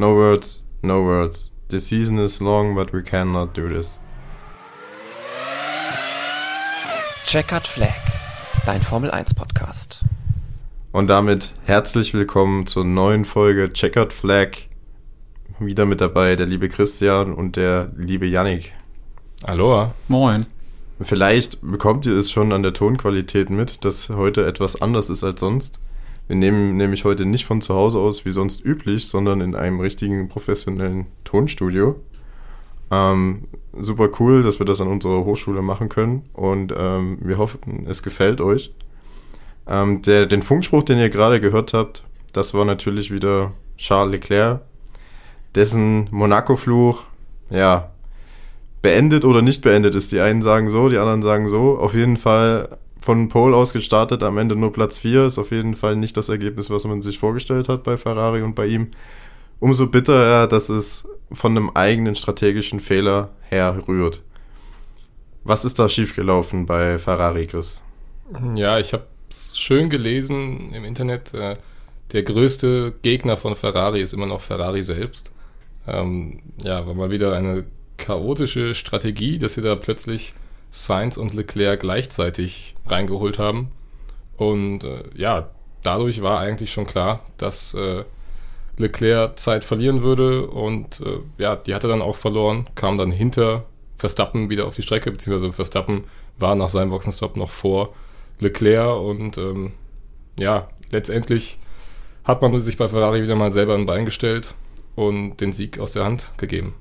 No words, no words. The season is long, but we cannot do this. Checkered Flag, dein Formel 1 Podcast. Und damit herzlich willkommen zur neuen Folge Checkered Flag. Wieder mit dabei der liebe Christian und der liebe Yannick. Aloha. Moin. Vielleicht bekommt ihr es schon an der Tonqualität mit, dass heute etwas anders ist als sonst. Wir nehmen nämlich heute nicht von zu Hause aus wie sonst üblich, sondern in einem richtigen professionellen Tonstudio. Ähm, super cool, dass wir das an unserer Hochschule machen können und ähm, wir hoffen, es gefällt euch. Ähm, der, den Funkspruch, den ihr gerade gehört habt, das war natürlich wieder Charles Leclerc, dessen Monaco-Fluch, ja, beendet oder nicht beendet ist. Die einen sagen so, die anderen sagen so. Auf jeden Fall von Pole aus gestartet, am Ende nur Platz 4, ist auf jeden Fall nicht das Ergebnis, was man sich vorgestellt hat bei Ferrari und bei ihm. Umso bitterer, dass es von einem eigenen strategischen Fehler herrührt. Was ist da schiefgelaufen bei Ferrari, Chris? Ja, ich habe es schön gelesen im Internet. Äh, der größte Gegner von Ferrari ist immer noch Ferrari selbst. Ähm, ja, war mal wieder eine chaotische Strategie, dass sie da plötzlich Sainz und Leclerc gleichzeitig reingeholt haben. Und äh, ja, dadurch war eigentlich schon klar, dass äh, Leclerc Zeit verlieren würde. Und äh, ja, die hat er dann auch verloren, kam dann hinter Verstappen wieder auf die Strecke, beziehungsweise Verstappen war nach seinem Boxenstopp noch vor Leclerc. Und ähm, ja, letztendlich hat man sich bei Ferrari wieder mal selber ein Bein gestellt und den Sieg aus der Hand gegeben.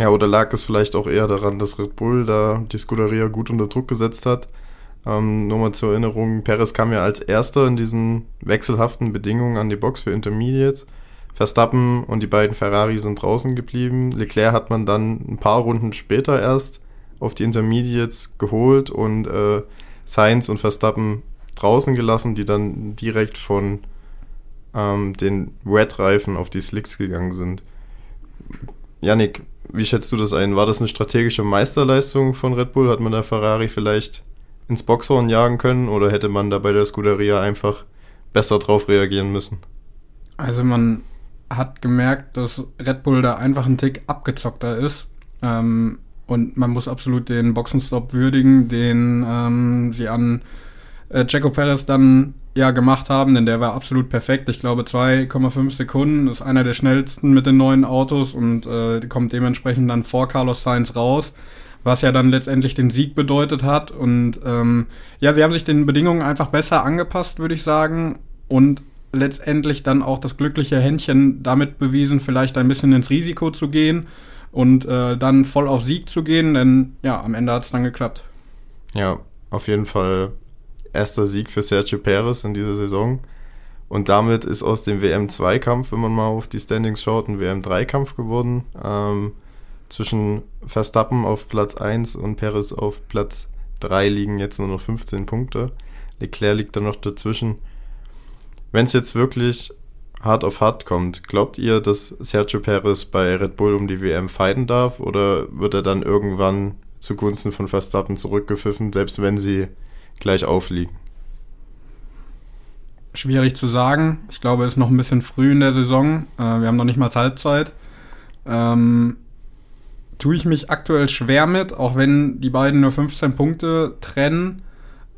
Ja, oder lag es vielleicht auch eher daran, dass Red Bull da die Scuderia gut unter Druck gesetzt hat? Ähm, nur mal zur Erinnerung, Perez kam ja als erster in diesen wechselhaften Bedingungen an die Box für Intermediates. Verstappen und die beiden Ferrari sind draußen geblieben. Leclerc hat man dann ein paar Runden später erst auf die Intermediates geholt und äh, Sainz und Verstappen draußen gelassen, die dann direkt von ähm, den Red-Reifen auf die Slicks gegangen sind. Yannick, wie schätzt du das ein? War das eine strategische Meisterleistung von Red Bull? Hat man da Ferrari vielleicht ins Boxhorn jagen können oder hätte man da bei der Scuderia einfach besser drauf reagieren müssen? Also man hat gemerkt, dass Red Bull da einfach ein Tick abgezockter ist. Ähm, und man muss absolut den Boxenstopp würdigen, den ähm, sie an äh, Checo Perez dann ja gemacht haben, denn der war absolut perfekt. Ich glaube 2,5 Sekunden ist einer der schnellsten mit den neuen Autos und äh, kommt dementsprechend dann vor Carlos Sainz raus, was ja dann letztendlich den Sieg bedeutet hat. Und ähm, ja, sie haben sich den Bedingungen einfach besser angepasst, würde ich sagen. Und letztendlich dann auch das glückliche Händchen damit bewiesen, vielleicht ein bisschen ins Risiko zu gehen und äh, dann voll auf Sieg zu gehen, denn ja, am Ende hat es dann geklappt. Ja, auf jeden Fall erster Sieg für Sergio Perez in dieser Saison. Und damit ist aus dem WM2-Kampf, wenn man mal auf die Standings schaut, ein WM3-Kampf geworden. Ähm, zwischen Verstappen auf Platz 1 und Perez auf Platz 3 liegen jetzt nur noch 15 Punkte. Leclerc liegt da noch dazwischen. Wenn es jetzt wirklich hart auf hart kommt, glaubt ihr, dass Sergio Perez bei Red Bull um die WM fighten darf oder wird er dann irgendwann zugunsten von Verstappen zurückgepfiffen, selbst wenn sie gleich aufliegen? Schwierig zu sagen. Ich glaube, es ist noch ein bisschen früh in der Saison. Äh, wir haben noch nicht mal Halbzeit. Ähm, tue ich mich aktuell schwer mit, auch wenn die beiden nur 15 Punkte trennen.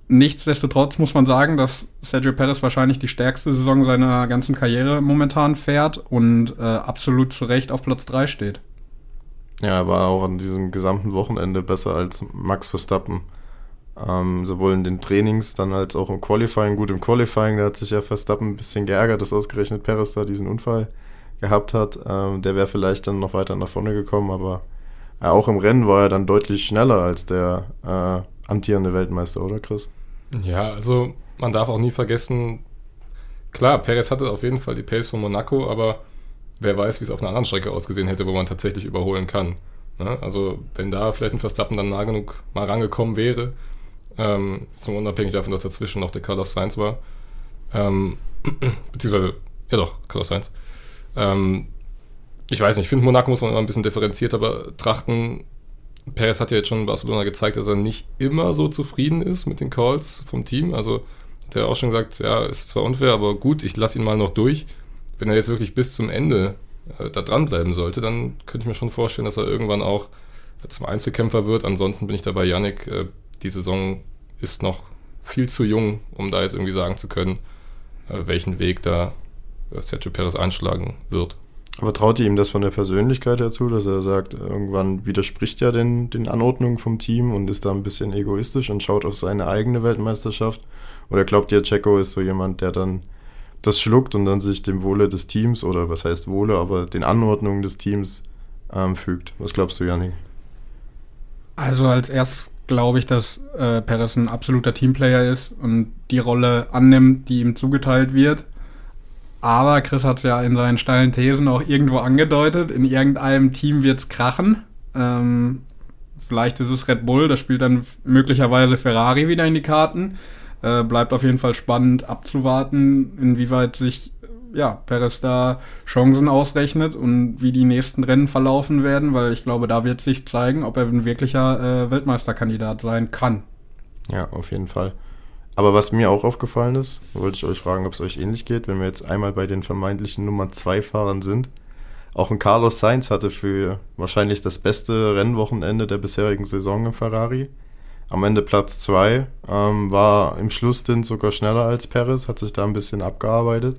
Nichtsdestotrotz muss man sagen, dass Sergio Perez wahrscheinlich die stärkste Saison seiner ganzen Karriere momentan fährt und äh, absolut zu Recht auf Platz 3 steht. Ja, er war auch an diesem gesamten Wochenende besser als Max Verstappen. Ähm, sowohl in den Trainings dann als auch im Qualifying. Gut, im Qualifying, da hat sich ja Verstappen ein bisschen geärgert, dass ausgerechnet Perez da diesen Unfall gehabt hat. Ähm, der wäre vielleicht dann noch weiter nach vorne gekommen, aber äh, auch im Rennen war er dann deutlich schneller als der äh, amtierende Weltmeister, oder Chris? Ja, also man darf auch nie vergessen, klar, Perez hatte auf jeden Fall die Pace von Monaco, aber wer weiß, wie es auf einer anderen Strecke ausgesehen hätte, wo man tatsächlich überholen kann. Ne? Also wenn da vielleicht ein Verstappen dann nah genug mal rangekommen wäre, ähm, mal unabhängig davon, dass dazwischen noch der Carlos Sainz war. Ähm, beziehungsweise, ja doch, Carlos Sainz. Ähm, ich weiß nicht, ich finde, Monaco muss man immer ein bisschen differenzierter betrachten. Perez hat ja jetzt schon Barcelona gezeigt, dass er nicht immer so zufrieden ist mit den Calls vom Team. Also, der hat auch schon gesagt, ja, ist zwar unfair, aber gut, ich lasse ihn mal noch durch. Wenn er jetzt wirklich bis zum Ende äh, da dranbleiben sollte, dann könnte ich mir schon vorstellen, dass er irgendwann auch zum Einzelkämpfer wird. Ansonsten bin ich dabei, Yannick, äh, die Saison ist noch viel zu jung, um da jetzt irgendwie sagen zu können, äh, welchen Weg da äh, Sergio Perez einschlagen wird. Aber traut ihr ihm das von der Persönlichkeit dazu, dass er sagt, irgendwann widerspricht er den, den Anordnungen vom Team und ist da ein bisschen egoistisch und schaut auf seine eigene Weltmeisterschaft? Oder glaubt ihr, Checo ist so jemand, der dann das schluckt und dann sich dem Wohle des Teams oder was heißt Wohle, aber den Anordnungen des Teams ähm, fügt? Was glaubst du, Janik? Also als erstes glaube ich, dass äh, Perez ein absoluter Teamplayer ist und die Rolle annimmt, die ihm zugeteilt wird. Aber Chris hat es ja in seinen steilen Thesen auch irgendwo angedeutet. In irgendeinem Team wird es krachen. Ähm, vielleicht ist es Red Bull, da spielt dann möglicherweise Ferrari wieder in die Karten. Äh, bleibt auf jeden Fall spannend abzuwarten, inwieweit sich ja, Perez da Chancen ausrechnet und wie die nächsten Rennen verlaufen werden, weil ich glaube, da wird sich zeigen, ob er ein wirklicher äh, Weltmeisterkandidat sein kann. Ja, auf jeden Fall. Aber was mir auch aufgefallen ist, wollte ich euch fragen, ob es euch ähnlich geht, wenn wir jetzt einmal bei den vermeintlichen Nummer 2 Fahrern sind. Auch ein Carlos Sainz hatte für wahrscheinlich das beste Rennwochenende der bisherigen Saison im Ferrari. Am Ende Platz 2, ähm, war im Schlussstint sogar schneller als Perez, hat sich da ein bisschen abgearbeitet.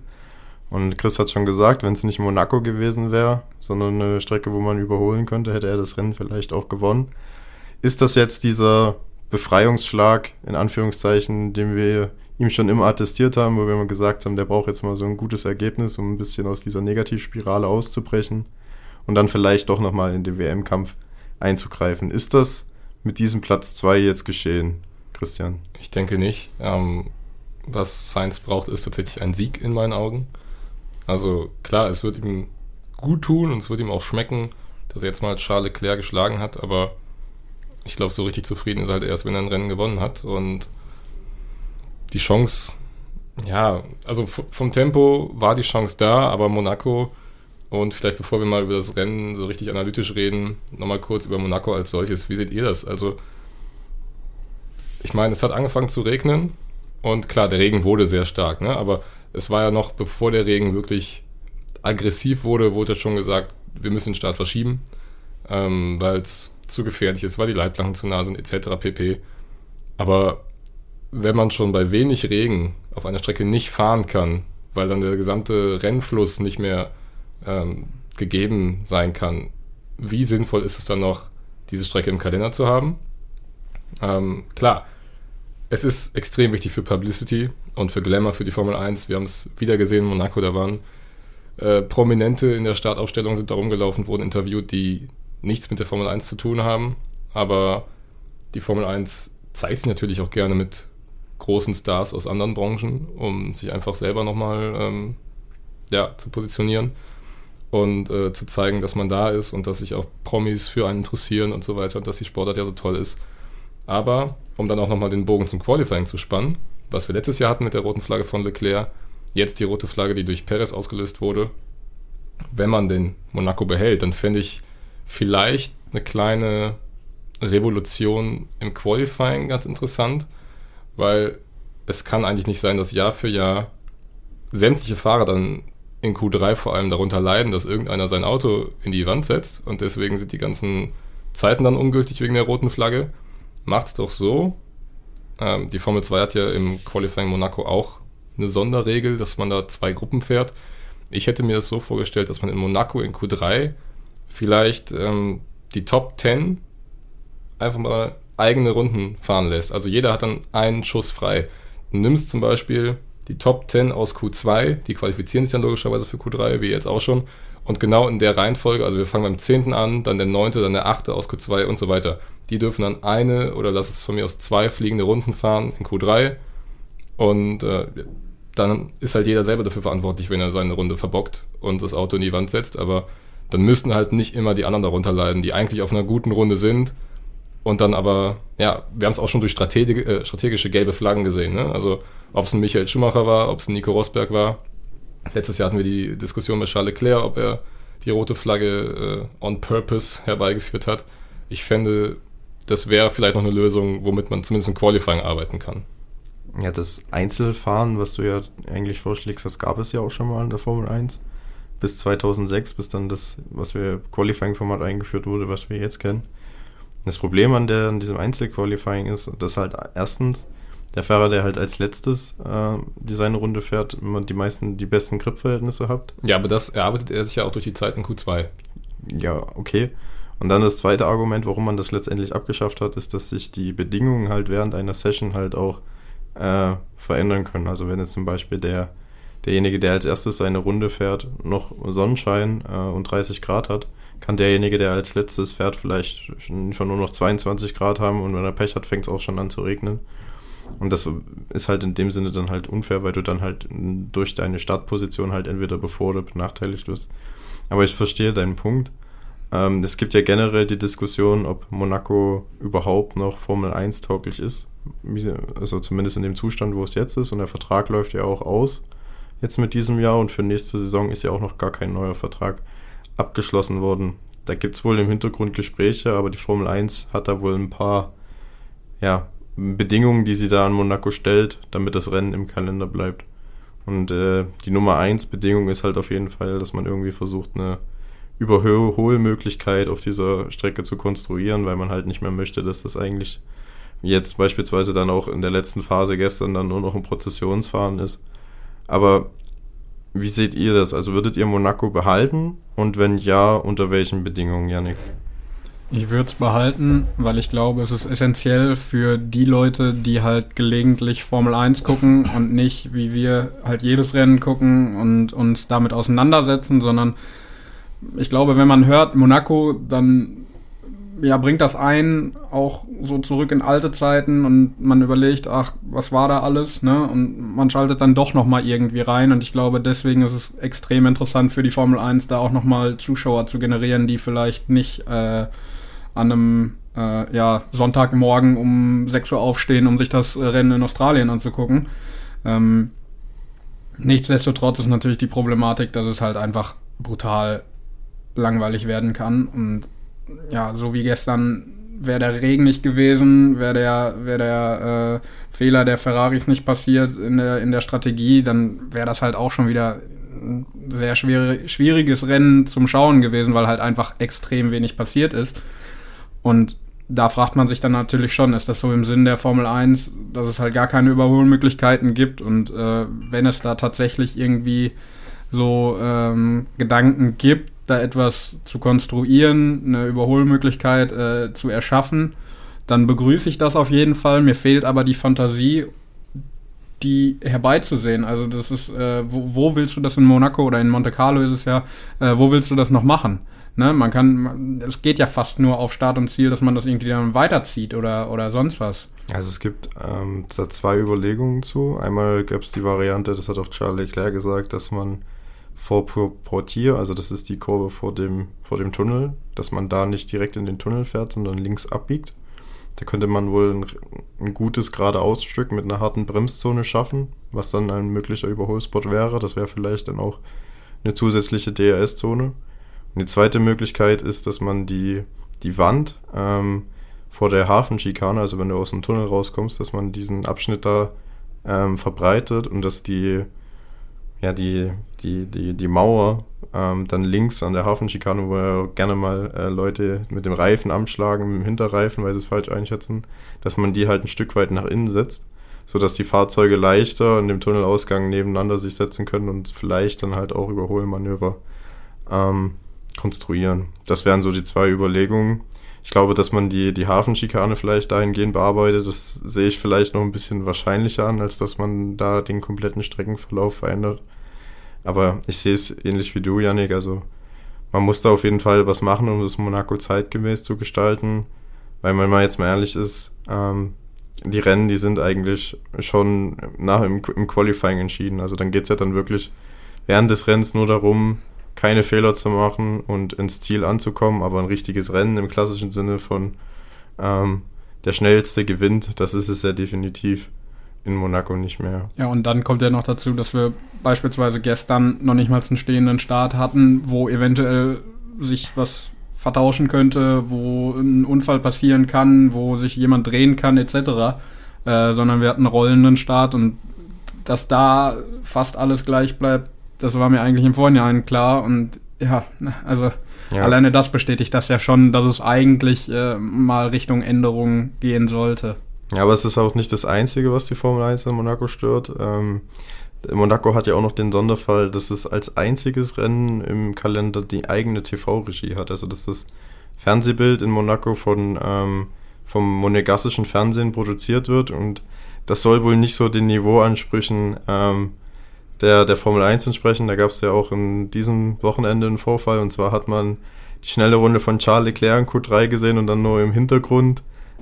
Und Chris hat schon gesagt, wenn es nicht Monaco gewesen wäre, sondern eine Strecke, wo man überholen könnte, hätte er das Rennen vielleicht auch gewonnen. Ist das jetzt dieser Befreiungsschlag, in Anführungszeichen, den wir ihm schon immer attestiert haben, wo wir immer gesagt haben, der braucht jetzt mal so ein gutes Ergebnis, um ein bisschen aus dieser Negativspirale auszubrechen und dann vielleicht doch nochmal in den WM-Kampf einzugreifen. Ist das mit diesem Platz 2 jetzt geschehen, Christian? Ich denke nicht. Ähm, was Sainz braucht, ist tatsächlich ein Sieg in meinen Augen. Also klar, es wird ihm gut tun und es wird ihm auch schmecken, dass er jetzt mal Charles Leclerc geschlagen hat, aber ich glaube, so richtig zufrieden ist er halt erst, wenn er ein Rennen gewonnen hat. Und die Chance, ja, also vom Tempo war die Chance da, aber Monaco und vielleicht bevor wir mal über das Rennen so richtig analytisch reden, nochmal kurz über Monaco als solches. Wie seht ihr das? Also, ich meine, es hat angefangen zu regnen und klar, der Regen wurde sehr stark, ne? aber es war ja noch, bevor der Regen wirklich aggressiv wurde, wurde schon gesagt, wir müssen den Start verschieben, ähm, weil es zu gefährlich ist, weil die Leitplanken zu nah sind, etc. pp. Aber wenn man schon bei wenig Regen auf einer Strecke nicht fahren kann, weil dann der gesamte Rennfluss nicht mehr ähm, gegeben sein kann, wie sinnvoll ist es dann noch, diese Strecke im Kalender zu haben? Ähm, klar, es ist extrem wichtig für Publicity und für Glamour für die Formel 1. Wir haben es wieder gesehen in Monaco, da waren äh, Prominente in der Startaufstellung, sind da rumgelaufen, wurden interviewt, die nichts mit der Formel 1 zu tun haben, aber die Formel 1 zeigt sich natürlich auch gerne mit großen Stars aus anderen Branchen, um sich einfach selber nochmal ähm, ja, zu positionieren und äh, zu zeigen, dass man da ist und dass sich auch Promis für einen interessieren und so weiter und dass die Sportart ja so toll ist. Aber um dann auch nochmal den Bogen zum Qualifying zu spannen, was wir letztes Jahr hatten mit der roten Flagge von Leclerc, jetzt die rote Flagge, die durch Perez ausgelöst wurde, wenn man den Monaco behält, dann fände ich vielleicht eine kleine Revolution im Qualifying ganz interessant, weil es kann eigentlich nicht sein, dass Jahr für Jahr sämtliche Fahrer dann in Q3 vor allem darunter leiden, dass irgendeiner sein Auto in die Wand setzt und deswegen sind die ganzen Zeiten dann ungültig wegen der roten Flagge. Macht es doch so. Ähm, die Formel 2 hat ja im Qualifying Monaco auch eine Sonderregel, dass man da zwei Gruppen fährt. Ich hätte mir das so vorgestellt, dass man in Monaco in Q3 vielleicht ähm, die Top 10 einfach mal eigene Runden fahren lässt. Also jeder hat dann einen Schuss frei. Du nimmst zum Beispiel die Top 10 aus Q2, die qualifizieren sich dann logischerweise für Q3, wie jetzt auch schon. Und genau in der Reihenfolge, also wir fangen beim 10. an, dann der 9., dann der 8. aus Q2 und so weiter. Die dürfen dann eine oder lass es von mir aus zwei fliegende Runden fahren in Q3. Und äh, dann ist halt jeder selber dafür verantwortlich, wenn er seine Runde verbockt und das Auto in die Wand setzt. Aber dann müssten halt nicht immer die anderen darunter leiden, die eigentlich auf einer guten Runde sind. Und dann aber, ja, wir haben es auch schon durch Strategi äh, strategische gelbe Flaggen gesehen. Ne? Also ob es ein Michael Schumacher war, ob es ein Nico Rosberg war. Letztes Jahr hatten wir die Diskussion mit Charles Leclerc, ob er die rote Flagge äh, on purpose herbeigeführt hat. Ich fände, das wäre vielleicht noch eine Lösung, womit man zumindest im Qualifying arbeiten kann. Ja, das Einzelfahren, was du ja eigentlich vorschlägst, das gab es ja auch schon mal in der Formel 1 bis 2006, bis dann das, was wir Qualifying-Format eingeführt wurde, was wir jetzt kennen. Das Problem an, der, an diesem Einzel-Qualifying ist, dass halt erstens der Fahrer, der halt als letztes äh, die seine Runde fährt, immer die meisten, die besten Grip-Verhältnisse hat. Ja, aber das erarbeitet er sich ja auch durch die Zeit in Q2. Ja, okay. Und dann das zweite Argument, warum man das letztendlich abgeschafft hat, ist, dass sich die Bedingungen halt während einer Session halt auch äh, verändern können. Also wenn jetzt zum Beispiel der, derjenige, der als erstes seine Runde fährt, noch Sonnenschein äh, und 30 Grad hat, kann derjenige, der als letztes fährt, vielleicht schon, schon nur noch 22 Grad haben und wenn er Pech hat, fängt es auch schon an zu regnen. Und das ist halt in dem Sinne dann halt unfair, weil du dann halt durch deine Startposition halt entweder bevor oder benachteiligt wirst. Aber ich verstehe deinen Punkt. Ähm, es gibt ja generell die Diskussion, ob Monaco überhaupt noch Formel 1 tauglich ist. Also zumindest in dem Zustand, wo es jetzt ist. Und der Vertrag läuft ja auch aus jetzt mit diesem Jahr. Und für nächste Saison ist ja auch noch gar kein neuer Vertrag abgeschlossen worden. Da gibt es wohl im Hintergrund Gespräche, aber die Formel 1 hat da wohl ein paar ja, Bedingungen, die sie da an Monaco stellt, damit das Rennen im Kalender bleibt. Und äh, die Nummer 1 Bedingung ist halt auf jeden Fall, dass man irgendwie versucht, eine Überholmöglichkeit auf dieser Strecke zu konstruieren, weil man halt nicht mehr möchte, dass das eigentlich jetzt beispielsweise dann auch in der letzten Phase gestern dann nur noch ein Prozessionsfahren ist. Aber wie seht ihr das? Also würdet ihr Monaco behalten? Und wenn ja, unter welchen Bedingungen, Janik? Ich würde es behalten, weil ich glaube, es ist essentiell für die Leute, die halt gelegentlich Formel 1 gucken und nicht, wie wir halt jedes Rennen gucken und uns damit auseinandersetzen, sondern ich glaube, wenn man hört Monaco, dann ja, bringt das ein, auch so zurück in alte Zeiten und man überlegt, ach, was war da alles, ne? Und man schaltet dann doch nochmal irgendwie rein und ich glaube, deswegen ist es extrem interessant für die Formel 1, da auch nochmal Zuschauer zu generieren, die vielleicht nicht äh, an einem äh, ja, Sonntagmorgen um 6 Uhr aufstehen, um sich das Rennen in Australien anzugucken. Ähm, nichtsdestotrotz ist natürlich die Problematik, dass es halt einfach brutal langweilig werden kann und ja, so wie gestern wäre der Regen nicht gewesen, wäre der, wär der äh, Fehler der Ferraris nicht passiert in der, in der Strategie, dann wäre das halt auch schon wieder ein sehr schwere, schwieriges Rennen zum Schauen gewesen, weil halt einfach extrem wenig passiert ist. Und da fragt man sich dann natürlich schon, ist das so im Sinn der Formel 1, dass es halt gar keine Überholmöglichkeiten gibt und äh, wenn es da tatsächlich irgendwie so ähm, Gedanken gibt, da etwas zu konstruieren, eine Überholmöglichkeit äh, zu erschaffen, dann begrüße ich das auf jeden Fall. Mir fehlt aber die Fantasie, die herbeizusehen. Also das ist, äh, wo, wo, willst du das in Monaco oder in Monte Carlo ist es ja, äh, wo willst du das noch machen? Ne, man kann, es geht ja fast nur auf Start und Ziel, dass man das irgendwie dann weiterzieht oder, oder sonst was. Also es gibt ähm, da zwei Überlegungen zu. Einmal gab es die Variante, das hat auch Charles Leclerc gesagt, dass man vor Portier, also das ist die Kurve vor dem, vor dem Tunnel, dass man da nicht direkt in den Tunnel fährt, sondern links abbiegt. Da könnte man wohl ein, ein gutes geradeausstück mit einer harten Bremszone schaffen, was dann ein möglicher Überholspot wäre. Das wäre vielleicht dann auch eine zusätzliche DRS-Zone. Die zweite Möglichkeit ist, dass man die, die Wand ähm, vor der Hafenschikane, also wenn du aus dem Tunnel rauskommst, dass man diesen Abschnitt da ähm, verbreitet und dass die ja, die, die, die, die Mauer ähm, dann links an der Hafenschikane, wo ja gerne mal äh, Leute mit dem Reifen anschlagen, mit dem Hinterreifen, weil sie es falsch einschätzen, dass man die halt ein Stück weit nach innen setzt, sodass die Fahrzeuge leichter an dem Tunnelausgang nebeneinander sich setzen können und vielleicht dann halt auch Überholmanöver ähm, konstruieren. Das wären so die zwei Überlegungen. Ich glaube, dass man die, die Hafenschikane vielleicht dahingehend bearbeitet, das sehe ich vielleicht noch ein bisschen wahrscheinlicher an, als dass man da den kompletten Streckenverlauf verändert. Aber ich sehe es ähnlich wie du, Yannick. Also man muss da auf jeden Fall was machen, um das Monaco zeitgemäß zu gestalten. Weil wenn man jetzt mal ehrlich ist, ähm, die Rennen, die sind eigentlich schon nach im, im Qualifying entschieden. Also dann geht es ja dann wirklich während des Rennens nur darum, keine Fehler zu machen und ins Ziel anzukommen, aber ein richtiges Rennen im klassischen Sinne von ähm, der schnellste gewinnt, das ist es ja definitiv in Monaco nicht mehr. Ja, und dann kommt ja noch dazu, dass wir beispielsweise gestern noch nicht mal einen stehenden Start hatten, wo eventuell sich was vertauschen könnte, wo ein Unfall passieren kann, wo sich jemand drehen kann, etc. Äh, sondern wir hatten einen rollenden Start und dass da fast alles gleich bleibt, das war mir eigentlich im Vorhinein klar und ja, also Ja. alleine das bestätigt das ja schon, dass es eigentlich äh, mal Richtung Änderung gehen sollte. Ja, aber es ist auch nicht das Einzige, was die Formel 1 in Monaco stört. Ähm, Monaco hat ja auch noch den Sonderfall, dass es als einziges Rennen im Kalender die eigene TV-Regie hat. Also dass das Fernsehbild in Monaco von, ähm, vom monegassischen Fernsehen produziert wird und das soll wohl nicht so den Niveauansprüchen ähm, der, der Formel 1 entsprechen. Da gab es ja auch in diesem Wochenende einen Vorfall und zwar hat man die schnelle Runde von Charles Leclerc in Q3 gesehen und dann nur im Hintergrund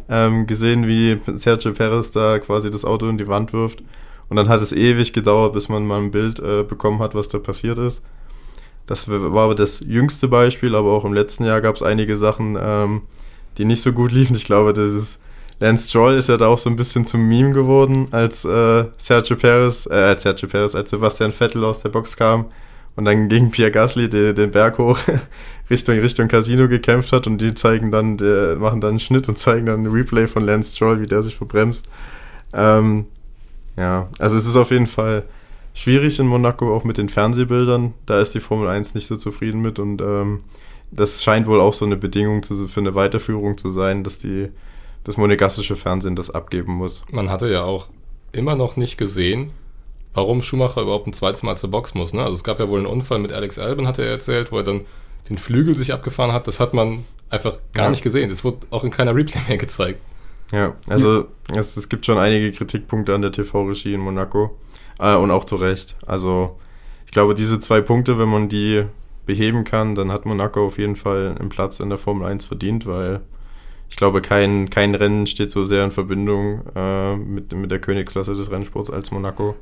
ähm, gesehen, wie Sergio Perez da quasi das Auto in die Wand wirft. Und dann hat es ewig gedauert, bis man mal ein Bild äh, bekommen hat, was da passiert ist. Das war aber das jüngste Beispiel, aber auch im letzten Jahr gab es einige Sachen, ähm, die nicht so gut liefen. Ich glaube, das ist Lance Stroll ist ja da auch so ein bisschen zum Meme geworden, als äh, Sergio Perez, äh, als Sergio Perez, als Sebastian Vettel aus der Box kam und dann gegen Pierre Gasly den, den Berg hoch Richtung, Richtung Casino gekämpft hat und die zeigen dann, der, machen dann einen Schnitt und zeigen dann ein Replay von Lance Stroll, wie der sich verbremst. Ähm, ja, also es ist auf jeden Fall schwierig in Monaco, auch mit den Fernsehbildern. Da ist die Formel 1 nicht so zufrieden mit und ähm, das scheint wohl auch so eine Bedingung zu, für eine Weiterführung zu sein, dass die, das monegassische Fernsehen das abgeben muss. Man hatte ja auch immer noch nicht gesehen, warum Schumacher überhaupt ein zweites Mal zur Box muss. Ne? Also es gab ja wohl einen Unfall mit Alex Albon, hat er erzählt, wo er dann den Flügel sich abgefahren hat. Das hat man einfach gar Ja. nicht gesehen. Das wurde auch in keiner Replay mehr gezeigt. Ja, also Es, es gibt schon einige Kritikpunkte an der TV-Regie in Monaco äh, und auch zu Recht. Also ich glaube, diese zwei Punkte, wenn man die beheben kann, dann hat Monaco auf jeden Fall einen Platz in der Formel 1 verdient, weil ich glaube, kein, kein Rennen steht so sehr in Verbindung äh, mit, mit der Königsklasse des Rennsports als Monaco.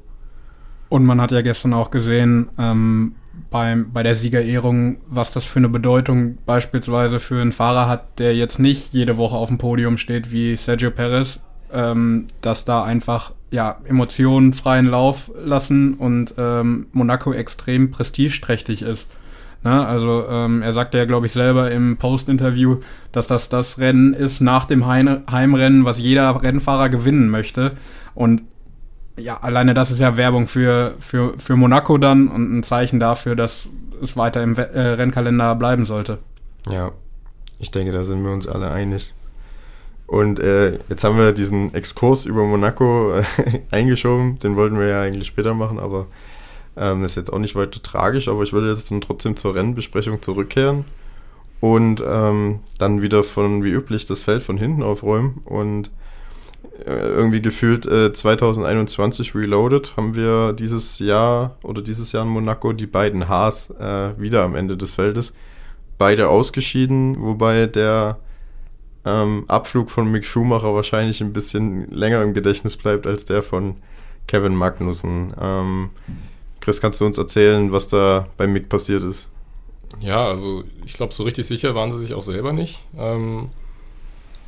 Und man hat ja gestern auch gesehen, ähm, beim, bei der Siegerehrung, was das für eine Bedeutung beispielsweise für einen Fahrer hat, der jetzt nicht jede Woche auf dem Podium steht wie Sergio Perez, ähm, dass da einfach ja, Emotionen freien Lauf lassen und ähm, Monaco extrem prestigeträchtig ist. Ne? Also ähm, er sagte ja, glaube ich, selber im Post-Interview, dass das das Rennen ist nach dem Heimrennen, was jeder Rennfahrer gewinnen möchte. Und ja, alleine das ist ja Werbung für, für, für Monaco dann und ein Zeichen dafür, dass es weiter im äh, Rennkalender bleiben sollte. Ja, ich denke, da sind wir uns alle einig. Und äh, jetzt haben wir diesen Exkurs über Monaco äh, eingeschoben. Den wollten wir ja eigentlich später machen, aber ähm, ist jetzt auch nicht weiter tragisch. Aber ich würde jetzt dann trotzdem zur Rennbesprechung zurückkehren und ähm, dann wieder von wie üblich das Feld von hinten aufräumen. Und äh, irgendwie gefühlt äh, 2021 Reloaded haben wir dieses Jahr oder dieses Jahr in Monaco die beiden Haas äh, wieder am Ende des Feldes beide ausgeschieden, wobei der ähm, Abflug von Mick Schumacher wahrscheinlich ein bisschen länger im Gedächtnis bleibt als der von Kevin Magnussen. Ähm, Chris, kannst du uns erzählen, was da bei Mick passiert ist? Ja, also ich glaube, so richtig sicher waren sie sich auch selber nicht. Ähm,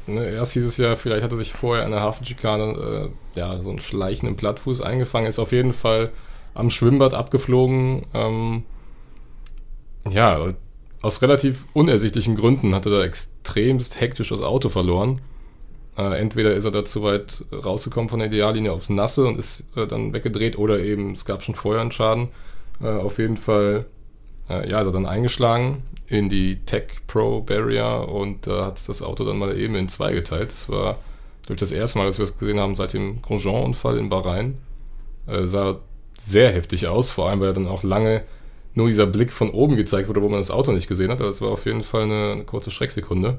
ne, erst hieß es ja, vielleicht hatte sich vorher der Hafenschikane äh, ja, so einen schleichenden Plattfuß eingefangen, ist auf jeden Fall am Schwimmbad abgeflogen. Ähm, ja, aus relativ unersichtlichen Gründen hatte er extremst hektisch das Auto verloren. Äh, entweder ist er da zu weit rausgekommen von der Ideallinie aufs Nasse und ist äh, dann weggedreht oder eben es gab schon vorher einen Schaden. Äh, auf jeden Fall äh, ja, ist er dann eingeschlagen in die Tech Pro Barrier und da hat das Auto dann mal eben in zwei geteilt. Das war, glaube ich, das erste Mal, dass wir es gesehen haben seit dem Grosjean-Unfall in Bahrain. Äh, sah sehr heftig aus, vor allem weil er dann auch lange nur dieser Blick von oben gezeigt wurde, wo man das Auto nicht gesehen hat. Aber Das war auf jeden Fall eine, eine kurze Schrecksekunde.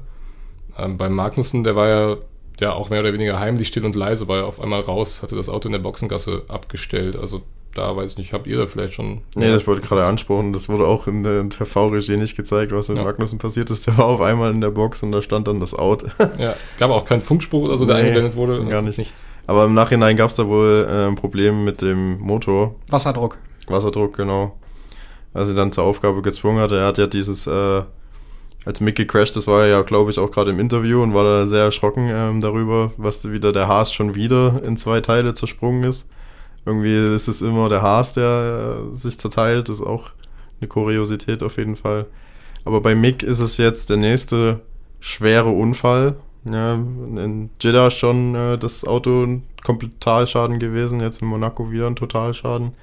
Ähm, bei Magnussen, der war ja, ja auch mehr oder weniger heimlich still und leise, war er auf einmal raus, hatte das Auto in der Boxengasse abgestellt. Also da weiß ich nicht, habt ihr da vielleicht schon. Nee, das wollte ich gerade ansprechen. Das wurde auch in der TV-Regie nicht gezeigt, was mit Ja. Magnussen passiert ist. Der war auf einmal in der Box und da stand dann das Out. Ja, gab auch keinen Funkspruch, also der Nee, eingeblendet wurde. gar nicht. Nichts. Aber im Nachhinein gab es da wohl äh, ein Problem mit dem Motor. Wasserdruck. Wasserdruck, genau. Als er dann zur Aufgabe gezwungen hat. Er hat ja dieses, äh, als Mick gecrashed ist, war er ja, glaube ich, auch gerade im Interview und war da sehr erschrocken ähm, darüber, was wieder der Haas schon wieder in zwei Teile zersprungen ist. Irgendwie ist es immer der Haas, der äh, sich zerteilt. Ist auch eine Kuriosität auf jeden Fall. Aber bei Mick ist es jetzt der nächste schwere Unfall. Ja, in Jeddah schon äh, das Auto ein Totalschaden gewesen, jetzt in Monaco wieder ein Totalschaden.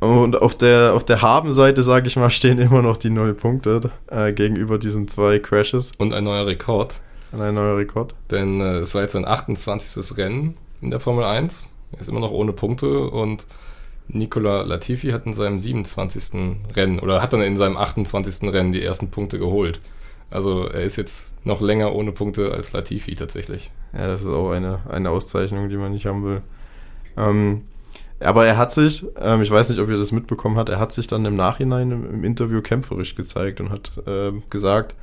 Und auf der, auf der Habenseite, sage ich mal, stehen immer noch die null Punkte äh, gegenüber diesen zwei Crashes. Und ein neuer Rekord. Und ein neuer Rekord. Denn äh, es war jetzt sein 28. Rennen in der Formel 1. Er ist immer noch ohne Punkte und Nicola Latifi hat in seinem 27. Rennen oder hat dann in seinem 28. Rennen die ersten Punkte geholt. Also er ist jetzt noch länger ohne Punkte als Latifi tatsächlich. Ja, das ist auch eine, eine Auszeichnung, die man nicht haben will. Ähm, aber er hat sich, ähm, ich weiß nicht, ob ihr das mitbekommen habt, er hat sich dann im Nachhinein im, im Interview kämpferisch gezeigt und hat äh, gesagt,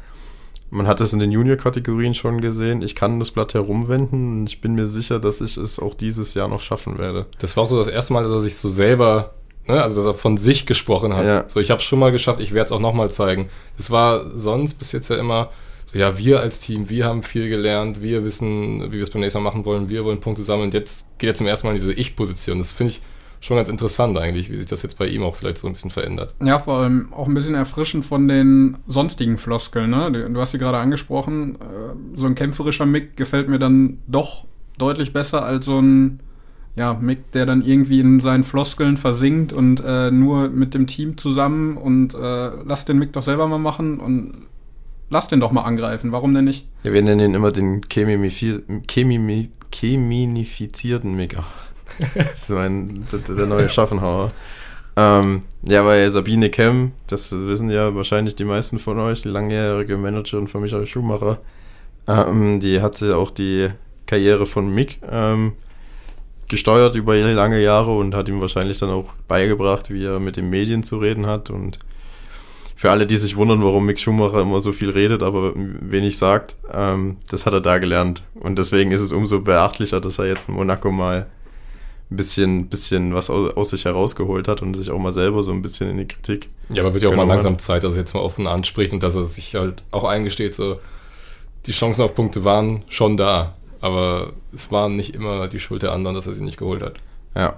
man hat es in den Junior-Kategorien schon gesehen, ich kann das Blatt herumwenden und ich bin mir sicher, dass ich es auch dieses Jahr noch schaffen werde. Das war auch so das erste Mal, dass er sich so selber, ne, also dass er von sich gesprochen hat. Ja. So, ich habe es schon mal geschafft, ich werde es auch nochmal zeigen. Das war sonst bis jetzt ja immer so, ja, wir als Team, wir haben viel gelernt, wir wissen, wie wir es beim nächsten Mal machen wollen, wir wollen Punkte sammeln. Jetzt geht er zum ersten Mal in diese Ich-Position. Das finde ich schon ganz interessant eigentlich, wie sich das jetzt bei ihm auch vielleicht so ein bisschen verändert. Ja, vor allem auch ein bisschen erfrischend von den sonstigen Floskeln. Ne? Du, du hast sie gerade angesprochen. Äh, so ein kämpferischer Mick gefällt mir dann doch deutlich besser als so ein ja, Mick, der dann irgendwie in seinen Floskeln versinkt und äh, nur mit dem Team zusammen und äh, lass den Mick doch selber mal machen und lass den doch mal angreifen. Warum denn nicht? Ja, wir nennen ihn immer den Chemimi- cheminifizierten Mega. Das ist mein, der, der neue Schaffenhauer. Ähm, ja, weil Sabine Kemm, das wissen ja wahrscheinlich die meisten von euch, die langjährige Managerin von Michael Schumacher, ähm, die hatte auch die Karriere von Mick ähm, gesteuert über lange Jahre und hat ihm wahrscheinlich dann auch beigebracht, wie er mit den Medien zu reden hat. Und für alle, die sich wundern, warum Mick Schumacher immer so viel redet, aber wenig sagt, ähm, das hat er da gelernt. Und deswegen ist es umso beachtlicher, dass er jetzt in Monaco mal ein bisschen, bisschen was aus, aus sich herausgeholt hat und sich auch mal selber so ein bisschen in die Kritik. Ja, aber wird ja auch mal langsam Zeit, dass er jetzt mal offen anspricht und dass er sich halt auch eingesteht, so die Chancen auf Punkte waren schon da, aber es war nicht immer die Schuld der anderen, dass er sie nicht geholt hat. Ja.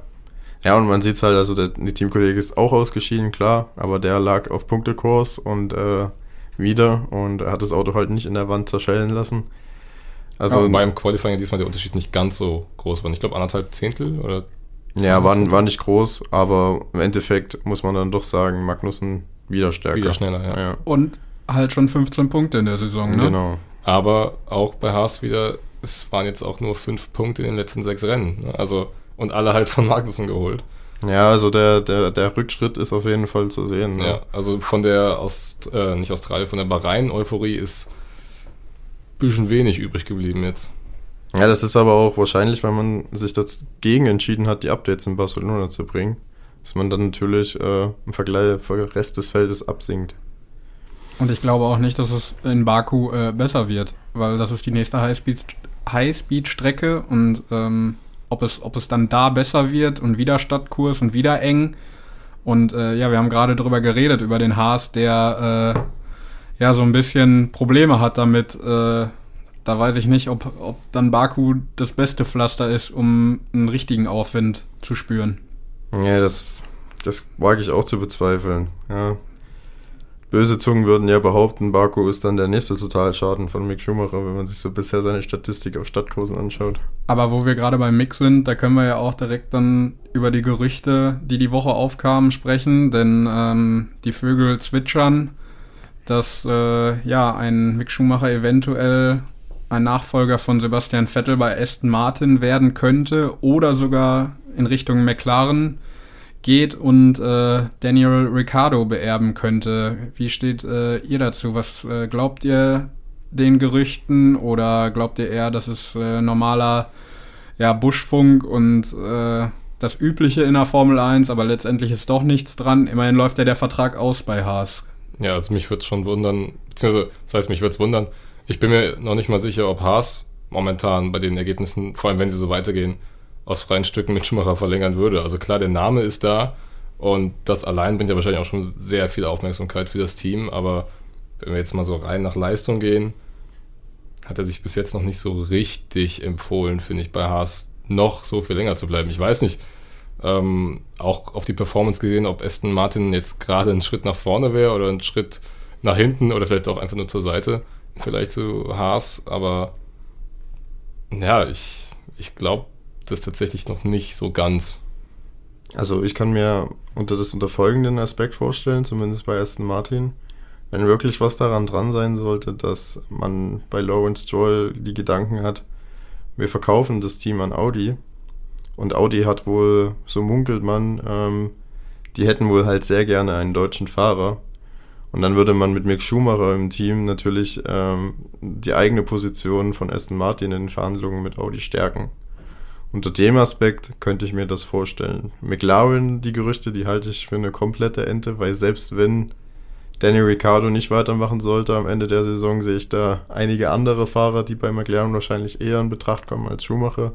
Ja, und man sieht es halt, also der, die Teamkollege ist auch ausgeschieden, klar, aber der lag auf Punktekurs und äh, wieder und er hat das Auto halt nicht in der Wand zerschellen lassen. Also, Also beim Qualifying diesmal der Unterschied nicht ganz so groß war. Ich glaube anderthalb Zehntel oder ja, war, war nicht groß, aber im Endeffekt muss man dann doch sagen, Magnussen wieder stärker. wieder schneller, ja. Ja, Und halt schon 15 Punkte in der Saison. Ne? genau. Aber auch bei Haas wieder, es waren jetzt auch nur fünf Punkte in den letzten sechs Rennen. Ne? Also, und alle halt von Magnussen geholt. Ja, also der, der, der Rückschritt ist auf jeden Fall zu sehen. Ne? Ja, also von der Aust äh, nicht Australien, von der Bahrain-Euphorie ist ein bisschen wenig übrig geblieben jetzt. Ja, das ist aber auch wahrscheinlich, weil man sich dagegen entschieden hat, die Updates in Barcelona zu bringen, dass man dann natürlich äh, im Vergleich den Rest des Feldes absinkt. Und ich glaube auch nicht, dass es in Baku äh, besser wird, weil das ist die nächste Highspeed- Highspeed-Strecke und ähm, ob, es, ob es dann da besser wird und wieder Stadtkurs und wieder eng. Und äh, ja, wir haben gerade drüber geredet, über den Haas, der äh, ja so ein bisschen Probleme hat damit. Äh, da weiß ich nicht, ob, ob dann Baku das beste Pflaster ist, um einen richtigen Aufwind zu spüren. Ja, das, das wage ich auch zu bezweifeln. Ja. Böse Zungen würden ja behaupten, Baku ist dann der nächste Totalschaden von Mick Schumacher, wenn man sich so bisher seine Statistik auf Stadtkursen anschaut. Aber wo wir gerade beim Mix sind, da können wir ja auch direkt dann über die Gerüchte, die die Woche aufkamen, sprechen, denn ähm, die Vögel zwitschern, dass äh, ja ein Mick Schumacher eventuell ein Nachfolger von Sebastian Vettel bei Aston Martin werden könnte oder sogar in Richtung McLaren geht und äh, Daniel Ricciardo beerben könnte. Wie steht äh, ihr dazu? Was äh, glaubt ihr den Gerüchten oder glaubt ihr eher, das ist äh, normaler ja, Buschfunk und äh, das Übliche in der Formel 1, aber letztendlich ist doch nichts dran. Immerhin läuft ja der Vertrag aus bei Haas. Ja, also mich würde es schon wundern, beziehungsweise, das heißt, mich würde es wundern. Ich bin mir noch nicht mal sicher, ob Haas momentan bei den Ergebnissen, vor allem wenn sie so weitergehen, aus freien Stücken mit Schumacher verlängern würde. Also klar, der Name ist da und das allein bringt ja wahrscheinlich auch schon sehr viel Aufmerksamkeit für das Team, aber wenn wir jetzt mal so rein nach Leistung gehen, hat er sich bis jetzt noch nicht so richtig empfohlen, finde ich, bei Haas noch so viel länger zu bleiben. Ich weiß nicht, ähm, auch auf die Performance gesehen, ob Aston Martin jetzt gerade einen Schritt nach vorne wäre oder einen Schritt nach hinten oder vielleicht auch einfach nur zur Seite, vielleicht zu Haas, aber ja, ich, ich glaube das tatsächlich noch nicht so ganz. Also ich kann mir unter das unter folgenden Aspekt vorstellen, zumindest bei Aston Martin, wenn wirklich was daran dran sein sollte, dass man bei Lawrence Stroll die Gedanken hat, wir verkaufen das Team an Audi und Audi hat wohl, so munkelt man, ähm, die hätten wohl halt sehr gerne einen deutschen Fahrer und dann würde man mit Mick Schumacher im Team natürlich ähm, die eigene Position von Aston Martin in den Verhandlungen mit Audi stärken. Unter dem Aspekt könnte ich mir das vorstellen. McLaren, die Gerüchte, die halte ich für eine komplette Ente, weil selbst wenn Danny Ricciardo nicht weitermachen sollte am Ende der Saison, sehe ich da einige andere Fahrer, die bei McLaren wahrscheinlich eher in Betracht kommen als Schumacher.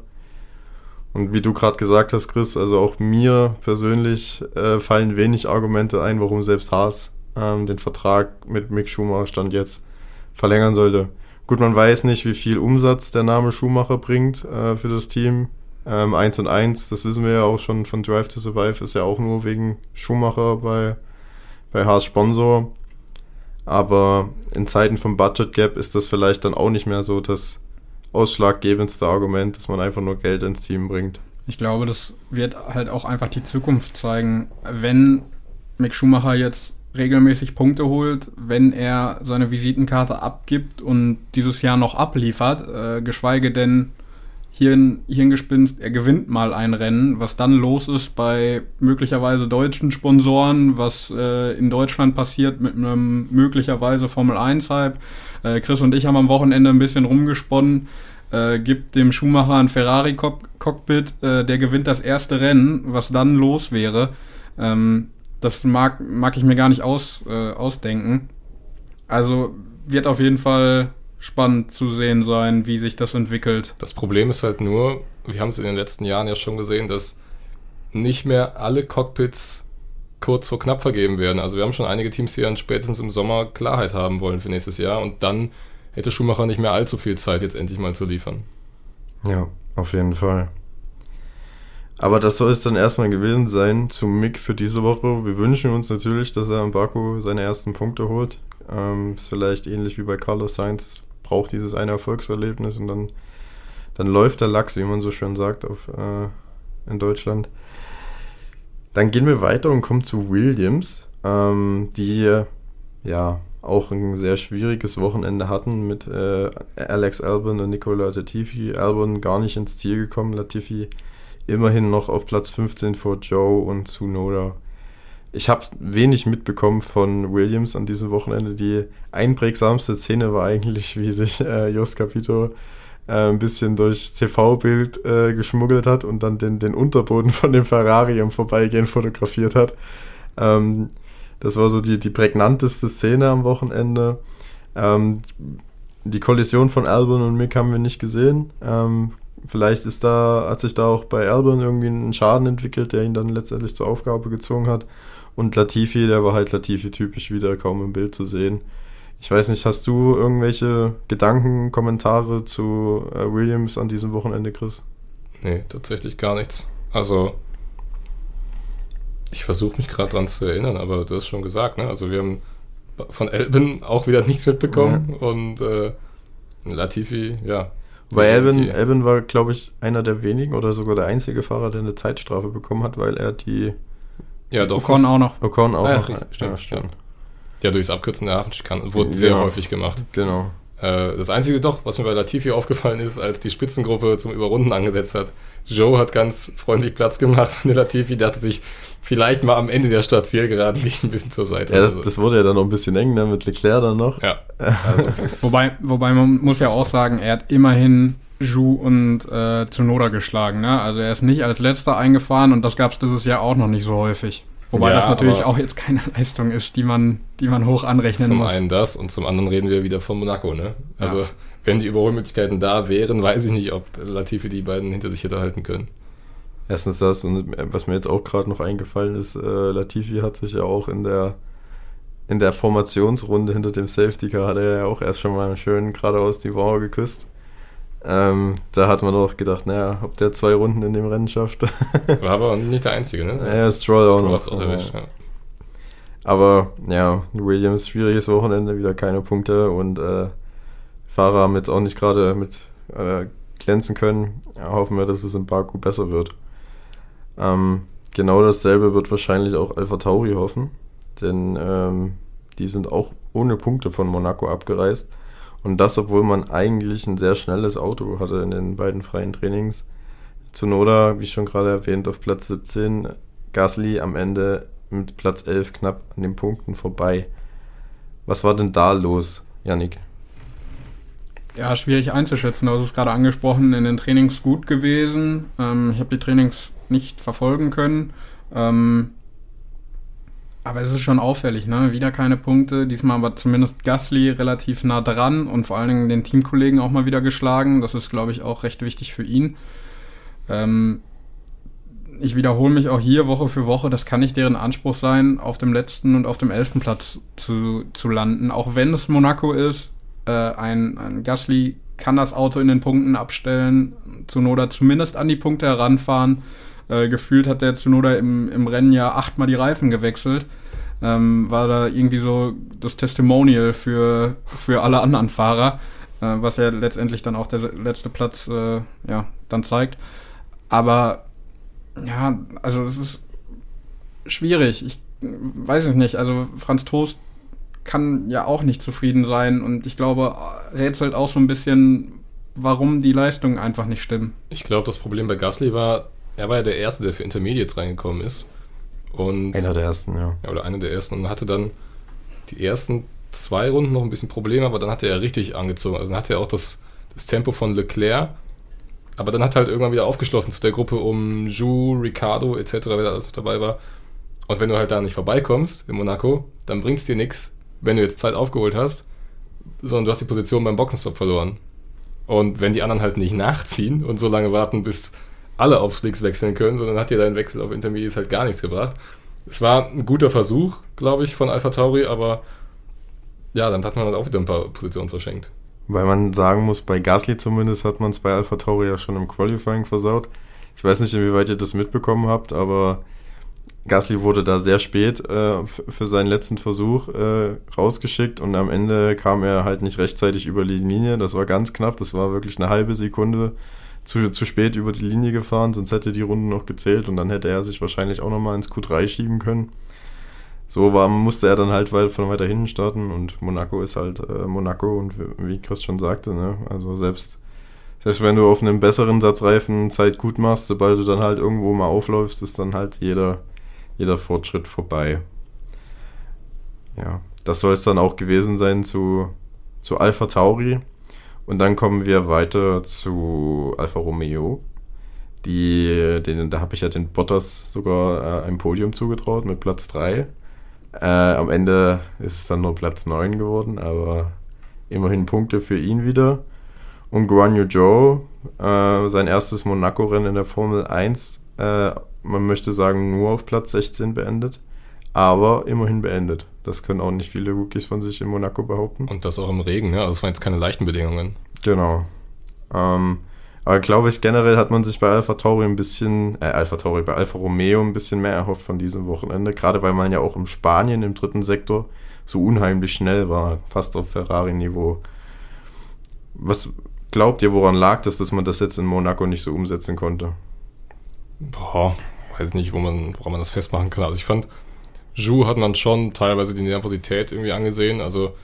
Und wie du gerade gesagt hast, Chris, also auch mir persönlich äh, fallen wenig Argumente ein, warum selbst Haas ähm, den Vertrag mit Mick Schumacher Stand jetzt verlängern sollte. Gut, man weiß nicht, wie viel Umsatz der Name Schumacher bringt äh, für das Team. Ähm, 1 und 1, das wissen wir ja auch schon von Drive to Survive, ist ja auch nur wegen Schumacher bei, bei Haas Sponsor. Aber in Zeiten vom Budget Gap ist das vielleicht dann auch nicht mehr so das ausschlaggebendste Argument, dass man einfach nur Geld ins Team bringt. Ich glaube, das wird halt auch einfach die Zukunft zeigen. Wenn Mick Schumacher jetzt regelmäßig Punkte holt, wenn er seine Visitenkarte abgibt und dieses Jahr noch abliefert, äh, geschweige denn Hirn, Hirngespinst, er gewinnt mal ein Rennen, was dann los ist bei möglicherweise deutschen Sponsoren, was äh, in Deutschland passiert mit einem möglicherweise Formel 1-Hype. Äh, Chris und ich haben am Wochenende ein bisschen rumgesponnen, äh, gibt dem Schumacher ein Ferrari-Cockpit, äh, der gewinnt das erste Rennen, was dann los wäre. Ähm, das mag, mag ich mir gar nicht aus, äh, ausdenken. Also wird auf jeden Fall spannend zu sehen sein, wie sich das entwickelt. Das Problem ist halt nur, wir haben es in den letzten Jahren ja schon gesehen, dass nicht mehr alle Cockpits kurz vor knapp vergeben werden. Also wir haben schon einige Teams, die dann spätestens im Sommer Klarheit haben wollen für nächstes Jahr und dann hätte Schumacher nicht mehr allzu viel Zeit, jetzt endlich mal zu liefern. Ja, auf jeden Fall. Aber das soll es dann erstmal gewesen sein zu Mick für diese Woche. Wir wünschen uns natürlich, dass er am Baku seine ersten Punkte holt. Ähm, ist vielleicht ähnlich wie bei Carlos Sainz braucht dieses eine Erfolgserlebnis und dann, dann läuft der Lachs, wie man so schön sagt, auf, äh, in Deutschland. Dann gehen wir weiter und kommen zu Williams, ähm, die ja auch ein sehr schwieriges Wochenende hatten mit äh, Alex Albon und Nicola Latifi. Albon gar nicht ins Ziel gekommen, Latifi immerhin noch auf Platz 15 vor Joe und Tsunoda ich habe wenig mitbekommen von Williams an diesem Wochenende. Die einprägsamste Szene war eigentlich, wie sich äh, Jos Capito äh, ein bisschen durch TV-Bild äh, geschmuggelt hat und dann den, den Unterboden von dem Ferrari im Vorbeigehen fotografiert hat. Ähm, das war so die, die prägnanteste Szene am Wochenende. Ähm, die Kollision von Albon und Mick haben wir nicht gesehen. Ähm, vielleicht ist da, hat sich da auch bei Albon irgendwie ein Schaden entwickelt, der ihn dann letztendlich zur Aufgabe gezogen hat. Und Latifi, der war halt Latifi-typisch wieder kaum im Bild zu sehen. Ich weiß nicht, hast du irgendwelche Gedanken, Kommentare zu äh, Williams an diesem Wochenende, Chris? Nee, tatsächlich gar nichts. Also, ich versuche mich gerade dran zu erinnern, aber du hast schon gesagt, ne? Also, wir haben von Elben auch wieder nichts mitbekommen ja. und äh, Latifi, ja. Weil Elben, Elben war, glaube ich, einer der wenigen oder sogar der einzige Fahrer, der eine Zeitstrafe bekommen hat, weil er die ja, doch. Ocon auch noch. Ocon auch ah, noch. Stimmt, ja, stimmt. Ja, durchs Abkürzen der Hafenschikane wurde sehr ja, häufig gemacht. Genau. Äh, das Einzige doch, was mir bei Latifi aufgefallen ist, als die Spitzengruppe zum Überrunden angesetzt hat, Joe hat ganz freundlich Platz gemacht und der Latifi dachte sich, vielleicht mal am Ende der Startzielgeraden liegt ein bisschen zur Seite. Ja, das, das, wurde ja dann noch ein bisschen eng, ne, mit Leclerc dann noch. Ja. Also wobei, wobei man muss ja auch sagen, er hat immerhin Ju und äh, Tsunoda geschlagen. Ne? Also er ist nicht als letzter eingefahren und das gab es dieses Jahr auch noch nicht so häufig. Wobei ja, das natürlich auch jetzt keine Leistung ist, die man, die man hoch anrechnen zum muss. Zum einen das und zum anderen reden wir wieder von Monaco. Ne? Also ja. wenn die Überholmöglichkeiten da wären, weiß ich nicht, ob Latifi die beiden hinter sich hätte halten können. Erstens das und was mir jetzt auch gerade noch eingefallen ist, äh, Latifi hat sich ja auch in der in der Formationsrunde hinter dem Safety Car hat er ja auch erst schon mal schön geradeaus die Mauer geküsst. Ähm, da hat man auch gedacht, naja, ob der zwei Runden in dem Rennen schafft. War aber nicht der Einzige, ne? Ja, Stroll auch noch. Auch erwischt, ja. Aber ja, Williams schwieriges Wochenende, wieder keine Punkte und äh, Fahrer haben jetzt auch nicht gerade mit äh, glänzen können. Ja, hoffen wir, dass es in Baku besser wird. Ähm, genau dasselbe wird wahrscheinlich auch Alpha Tauri hoffen, denn ähm, die sind auch ohne Punkte von Monaco abgereist. Und das, obwohl man eigentlich ein sehr schnelles Auto hatte in den beiden freien Trainings. Zunoda, wie schon gerade erwähnt, auf Platz 17. Gasly am Ende mit Platz 11 knapp an den Punkten vorbei. Was war denn da los, Yannick? Ja, schwierig einzuschätzen. Du hast es gerade angesprochen, in den Trainings gut gewesen. Ähm, ich habe die Trainings nicht verfolgen können. Ähm, aber es ist schon auffällig, ne? Wieder keine Punkte. Diesmal aber zumindest Gasly relativ nah dran und vor allen Dingen den Teamkollegen auch mal wieder geschlagen. Das ist, glaube ich, auch recht wichtig für ihn. Ähm, ich wiederhole mich auch hier Woche für Woche, das kann nicht deren Anspruch sein, auf dem letzten und auf dem elften Platz zu, zu landen. Auch wenn es Monaco ist, äh, ein, ein Gasly kann das Auto in den Punkten abstellen, Zunoda zumindest an die Punkte heranfahren. Äh, gefühlt hat der Zunoda im, im Rennen ja achtmal die Reifen gewechselt. Ähm, war da irgendwie so das Testimonial für, für alle anderen Fahrer, äh, was ja letztendlich dann auch der letzte Platz äh, ja, dann zeigt. Aber ja, also es ist schwierig. Ich weiß es nicht. Also Franz Toast kann ja auch nicht zufrieden sein und ich glaube, rätselt auch so ein bisschen, warum die Leistungen einfach nicht stimmen. Ich glaube, das Problem bei Gasly war, er war ja der Erste, der für Intermediates reingekommen ist. Und einer der ersten, ja. ja. Oder einer der ersten und hatte dann die ersten zwei Runden noch ein bisschen Probleme, aber dann hat er ja richtig angezogen. Also dann hatte er auch das, das Tempo von Leclerc, aber dann hat er halt irgendwann wieder aufgeschlossen zu der Gruppe um Ju, Ricardo etc., wer da alles noch dabei war. Und wenn du halt da nicht vorbeikommst in Monaco, dann bringt es dir nichts, wenn du jetzt Zeit aufgeholt hast, sondern du hast die Position beim Boxenstopp verloren. Und wenn die anderen halt nicht nachziehen und so lange warten, bis alle auf Slicks wechseln können, sondern hat dir dein Wechsel auf Intermediates halt gar nichts gebracht. Es war ein guter Versuch, glaube ich, von Alpha Tauri, aber ja, dann hat man halt auch wieder ein paar Positionen verschenkt. Weil man sagen muss, bei Gasly zumindest hat man es bei Alpha Tauri ja schon im Qualifying versaut. Ich weiß nicht, inwieweit ihr das mitbekommen habt, aber Gasly wurde da sehr spät äh, für seinen letzten Versuch äh, rausgeschickt und am Ende kam er halt nicht rechtzeitig über die Linie. Das war ganz knapp, das war wirklich eine halbe Sekunde zu, zu spät über die Linie gefahren, sonst hätte die Runde noch gezählt und dann hätte er sich wahrscheinlich auch nochmal ins Q3 schieben können. So war, musste er dann halt von weiter hinten starten und Monaco ist halt äh, Monaco und wie Chris schon sagte, ne, also selbst, selbst wenn du auf einem besseren Satzreifen Zeit gut machst, sobald du dann halt irgendwo mal aufläufst, ist dann halt jeder, jeder Fortschritt vorbei. Ja, das soll es dann auch gewesen sein zu, zu Alpha Tauri. Und dann kommen wir weiter zu Alfa Romeo. Die, den, da habe ich ja den Bottas sogar äh, ein Podium zugetraut mit Platz 3. Äh, am Ende ist es dann nur Platz 9 geworden, aber immerhin Punkte für ihn wieder. Und Guan Zhou, äh, sein erstes Monaco-Rennen in der Formel 1, äh, man möchte sagen, nur auf Platz 16 beendet, aber immerhin beendet. Das können auch nicht viele Rookies von sich in Monaco behaupten. Und das auch im Regen, ne? Also es waren jetzt keine leichten Bedingungen. Genau. Ähm, aber glaube ich, generell hat man sich bei Alpha Tauri ein bisschen, äh, Alpha Tauri, bei Alfa Romeo ein bisschen mehr erhofft von diesem Wochenende. Gerade weil man ja auch im Spanien im dritten Sektor so unheimlich schnell war, fast auf Ferrari-Niveau. Was glaubt ihr, woran lag das, dass man das jetzt in Monaco nicht so umsetzen konnte? Boah, weiß nicht, wo man, woran man das festmachen kann. Also ich fand, Ju hat man schon teilweise die Nervosität irgendwie angesehen. Also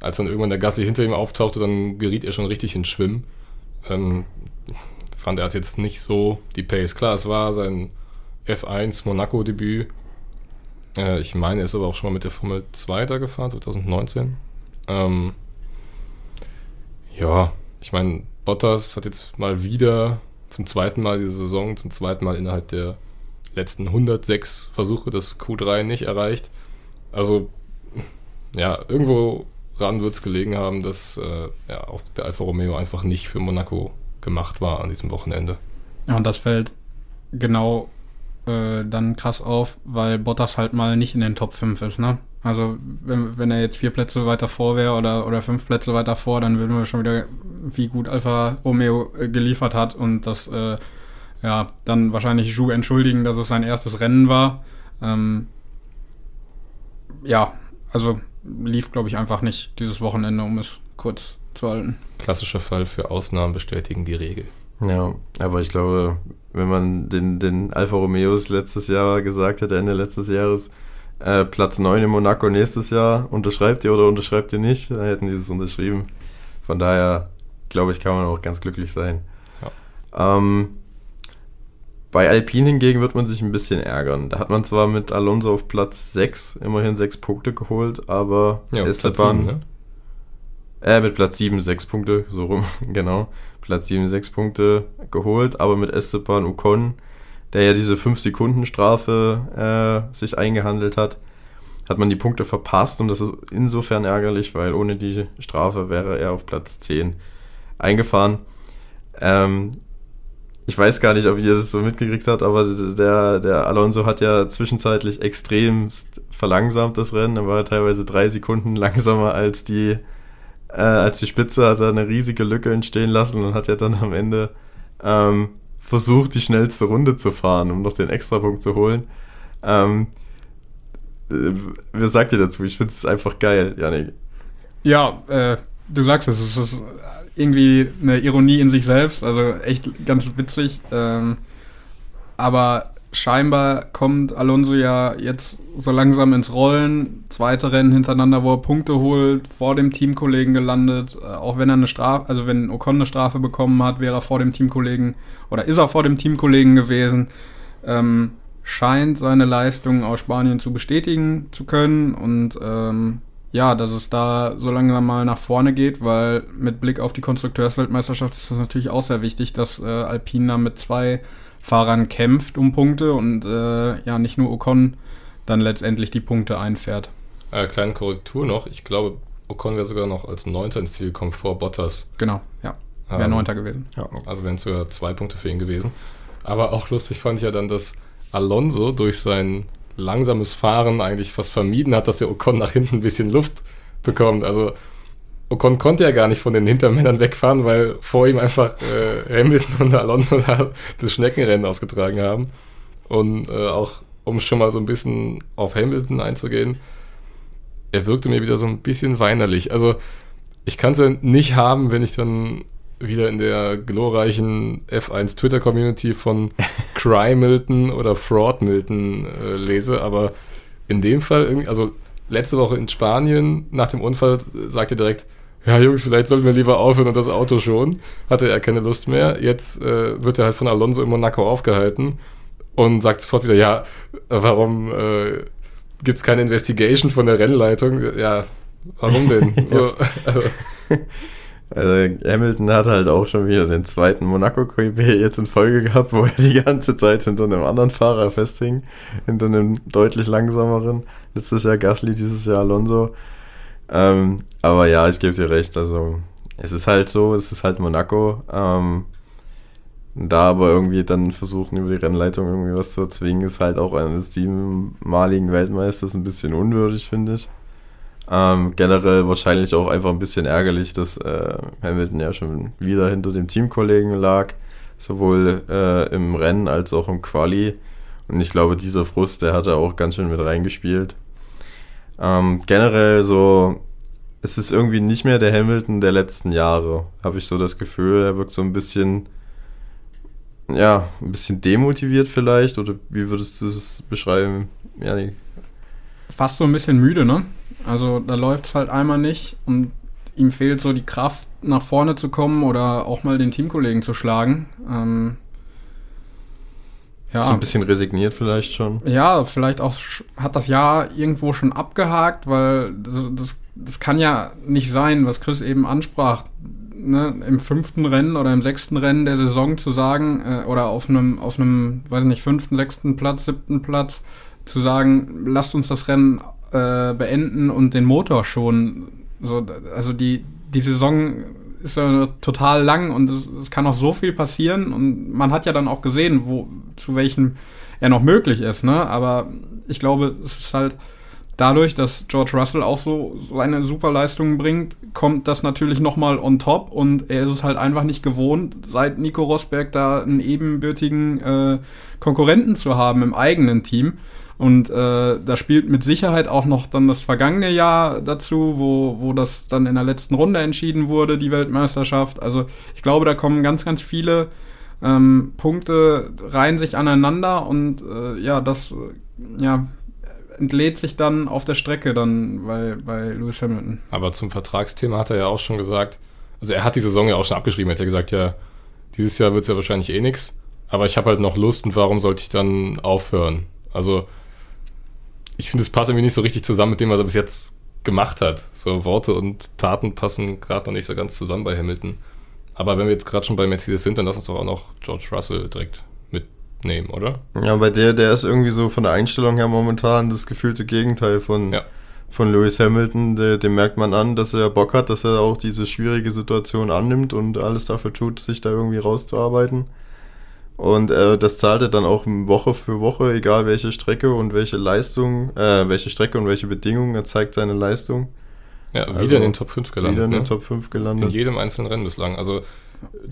als dann irgendwann der Gasly hinter ihm auftauchte, dann geriet er schon richtig ins Schwimmen. Ähm, fand er hat jetzt nicht so die Pace. Klar, es war sein F1 Monaco-Debüt. Äh, ich meine, er ist aber auch schon mal mit der Formel 2 da gefahren, 2019. Ähm, ja, ich meine, Bottas hat jetzt mal wieder zum zweiten Mal diese Saison, zum zweiten Mal innerhalb der letzten 106 Versuche das Q3 nicht erreicht. Also, ja, irgendwo ran wird es gelegen haben, dass äh, ja, auch der Alfa Romeo einfach nicht für Monaco gemacht war an diesem Wochenende. Ja, und das fällt genau äh, dann krass auf, weil Bottas halt mal nicht in den Top 5 ist, ne? Also wenn, wenn er jetzt vier Plätze weiter vor wäre oder, oder fünf Plätze weiter vor, dann würden wir schon wieder, wie gut Alfa Romeo äh, geliefert hat und das äh, ja, dann wahrscheinlich Ju entschuldigen, dass es sein erstes Rennen war. Ähm, ja, also lief, glaube ich, einfach nicht dieses Wochenende, um es kurz zu halten. Klassischer Fall für Ausnahmen bestätigen die Regel. Ja, aber ich glaube, wenn man den, den Alfa Romeos letztes Jahr gesagt hätte, Ende letztes Jahres, äh, Platz 9 in Monaco nächstes Jahr, unterschreibt ihr oder unterschreibt ihr nicht, dann hätten die es unterschrieben. Von daher, glaube ich, kann man auch ganz glücklich sein. Ja. Ähm, bei Alpine hingegen wird man sich ein bisschen ärgern. Da hat man zwar mit Alonso auf Platz 6 immerhin 6 Punkte geholt, aber ja, Esteban. 7, ne? Äh, mit Platz 7 6 Punkte, so rum, genau. Platz 7 6 Punkte geholt, aber mit Esteban Ocon, der ja diese 5-Sekunden-Strafe äh, sich eingehandelt hat, hat man die Punkte verpasst und das ist insofern ärgerlich, weil ohne die Strafe wäre er auf Platz 10 eingefahren. Ähm, ich weiß gar nicht, ob ihr das so mitgekriegt habt, aber der, der Alonso hat ja zwischenzeitlich extremst verlangsamt das Rennen. Er war teilweise drei Sekunden langsamer als die, äh, als die Spitze, hat er eine riesige Lücke entstehen lassen und hat ja dann am Ende ähm, versucht, die schnellste Runde zu fahren, um noch den Extrapunkt zu holen. Ähm, äh, was sagt ihr dazu? Ich finde es einfach geil, Janik. Ja, äh, du sagst es, es ist irgendwie eine Ironie in sich selbst, also echt ganz witzig. Ähm, aber scheinbar kommt Alonso ja jetzt so langsam ins Rollen. Zweite Rennen hintereinander, wo er Punkte holt, vor dem Teamkollegen gelandet. Äh, auch wenn er eine Strafe, also wenn Ocon eine Strafe bekommen hat, wäre er vor dem Teamkollegen oder ist er vor dem Teamkollegen gewesen. Ähm, scheint seine Leistungen aus Spanien zu bestätigen zu können und ähm, ja, dass es da so langsam mal nach vorne geht, weil mit Blick auf die Konstrukteursweltmeisterschaft ist es natürlich auch sehr wichtig, dass äh, Alpine da mit zwei Fahrern kämpft um Punkte und äh, ja, nicht nur Ocon dann letztendlich die Punkte einfährt. Äh, kleine Korrektur noch, ich glaube, Ocon wäre sogar noch als Neunter ins Ziel gekommen vor Bottas. Genau, ja. Wäre ähm, Neunter gewesen. Ja, also wären es sogar zwei Punkte für ihn gewesen. Aber auch lustig fand ich ja dann, dass Alonso durch sein langsames Fahren eigentlich fast vermieden hat, dass der Ocon nach hinten ein bisschen Luft bekommt. Also Ocon konnte ja gar nicht von den Hintermännern wegfahren, weil vor ihm einfach äh, Hamilton und Alonso da das Schneckenrennen ausgetragen haben. Und äh, auch, um schon mal so ein bisschen auf Hamilton einzugehen, er wirkte mir wieder so ein bisschen weinerlich. Also ich kann es ja nicht haben, wenn ich dann wieder in der glorreichen F1 Twitter-Community von Cry Milton oder Fraud Milton äh, lese, aber in dem Fall, also letzte Woche in Spanien nach dem Unfall sagt er direkt, ja Jungs, vielleicht sollten wir lieber aufhören und das Auto schon. Hatte er keine Lust mehr. Jetzt äh, wird er halt von Alonso in Monaco aufgehalten und sagt sofort wieder, ja, warum äh, gibt es keine Investigation von der Rennleitung? Ja, warum denn? so, also, also Hamilton hat halt auch schon wieder den zweiten Monaco GP jetzt in Folge gehabt, wo er die ganze Zeit hinter einem anderen Fahrer festhing, hinter einem deutlich langsameren. Letztes Jahr Gasly, dieses Jahr Alonso. Ähm, aber ja, ich gebe dir recht. Also es ist halt so, es ist halt Monaco. Ähm, da aber irgendwie dann versuchen, über die Rennleitung irgendwie was zu erzwingen, ist halt auch eines siebenmaligen Weltmeisters ein bisschen unwürdig, finde ich. Ähm, generell wahrscheinlich auch einfach ein bisschen ärgerlich, dass äh, Hamilton ja schon wieder hinter dem Teamkollegen lag, sowohl äh, im Rennen als auch im Quali. Und ich glaube, dieser Frust, der hat er auch ganz schön mit reingespielt. Ähm, generell so, es ist irgendwie nicht mehr der Hamilton der letzten Jahre, habe ich so das Gefühl. Er wirkt so ein bisschen, ja, ein bisschen demotiviert vielleicht. Oder wie würdest du es beschreiben, Janik? Fast so ein bisschen müde, ne? Also da läuft es halt einmal nicht und ihm fehlt so die Kraft, nach vorne zu kommen oder auch mal den Teamkollegen zu schlagen. Ähm, ja. So ein bisschen resigniert vielleicht schon. Ja, vielleicht auch hat das Jahr irgendwo schon abgehakt, weil das, das, das kann ja nicht sein, was Chris eben ansprach. Ne, im fünften Rennen oder im sechsten Rennen der Saison zu sagen, äh, oder auf einem, auf einem, weiß nicht, fünften, sechsten Platz, siebten Platz, zu sagen, lasst uns das Rennen äh, beenden und den Motor schon. So, also die, die Saison ist ja total lang und es, es, kann auch so viel passieren und man hat ja dann auch gesehen, wo zu welchem er noch möglich ist, ne? Aber ich glaube, es ist halt dadurch, dass George Russell auch so seine Superleistungen bringt, kommt das natürlich nochmal on top und er ist es halt einfach nicht gewohnt, seit Nico Rosberg da einen ebenbürtigen äh, Konkurrenten zu haben im eigenen Team. Und äh, da spielt mit Sicherheit auch noch dann das vergangene Jahr dazu, wo, wo das dann in der letzten Runde entschieden wurde, die Weltmeisterschaft. Also ich glaube, da kommen ganz, ganz viele Ähm, Punkte reihen sich aneinander und äh, ja, das äh, ja, entlädt sich dann auf der Strecke dann bei, bei Lewis Hamilton. Aber zum Vertragsthema hat er ja auch schon gesagt, also er hat die Saison ja auch schon abgeschrieben, er hat ja gesagt, ja, dieses Jahr wird es ja wahrscheinlich eh nichts, aber ich habe halt noch Lust und warum sollte ich dann aufhören? Also ich finde, es passt irgendwie nicht so richtig zusammen mit dem, was er bis jetzt gemacht hat. So Worte und Taten passen gerade noch nicht so ganz zusammen bei Hamilton. Aber wenn wir jetzt gerade schon bei Mercedes sind, dann lass uns doch auch noch George Russell direkt mitnehmen, oder? Ja, bei der, der ist irgendwie so von der Einstellung her momentan das gefühlte Gegenteil von, Ja. von Lewis Hamilton. Der, dem merkt man an, dass er Bock hat, dass er auch diese schwierige Situation annimmt und alles dafür tut, sich da irgendwie rauszuarbeiten. Und äh, das zahlt er dann auch Woche für Woche, egal welche Strecke und welche Leistung, äh, welche Strecke und welche Bedingungen, er zeigt seine Leistung. Ja, wieder Also, in den Top 5 gelandet. Wieder in den ne? Top 5 in gelandet. jedem einzelnen Rennen bislang. Also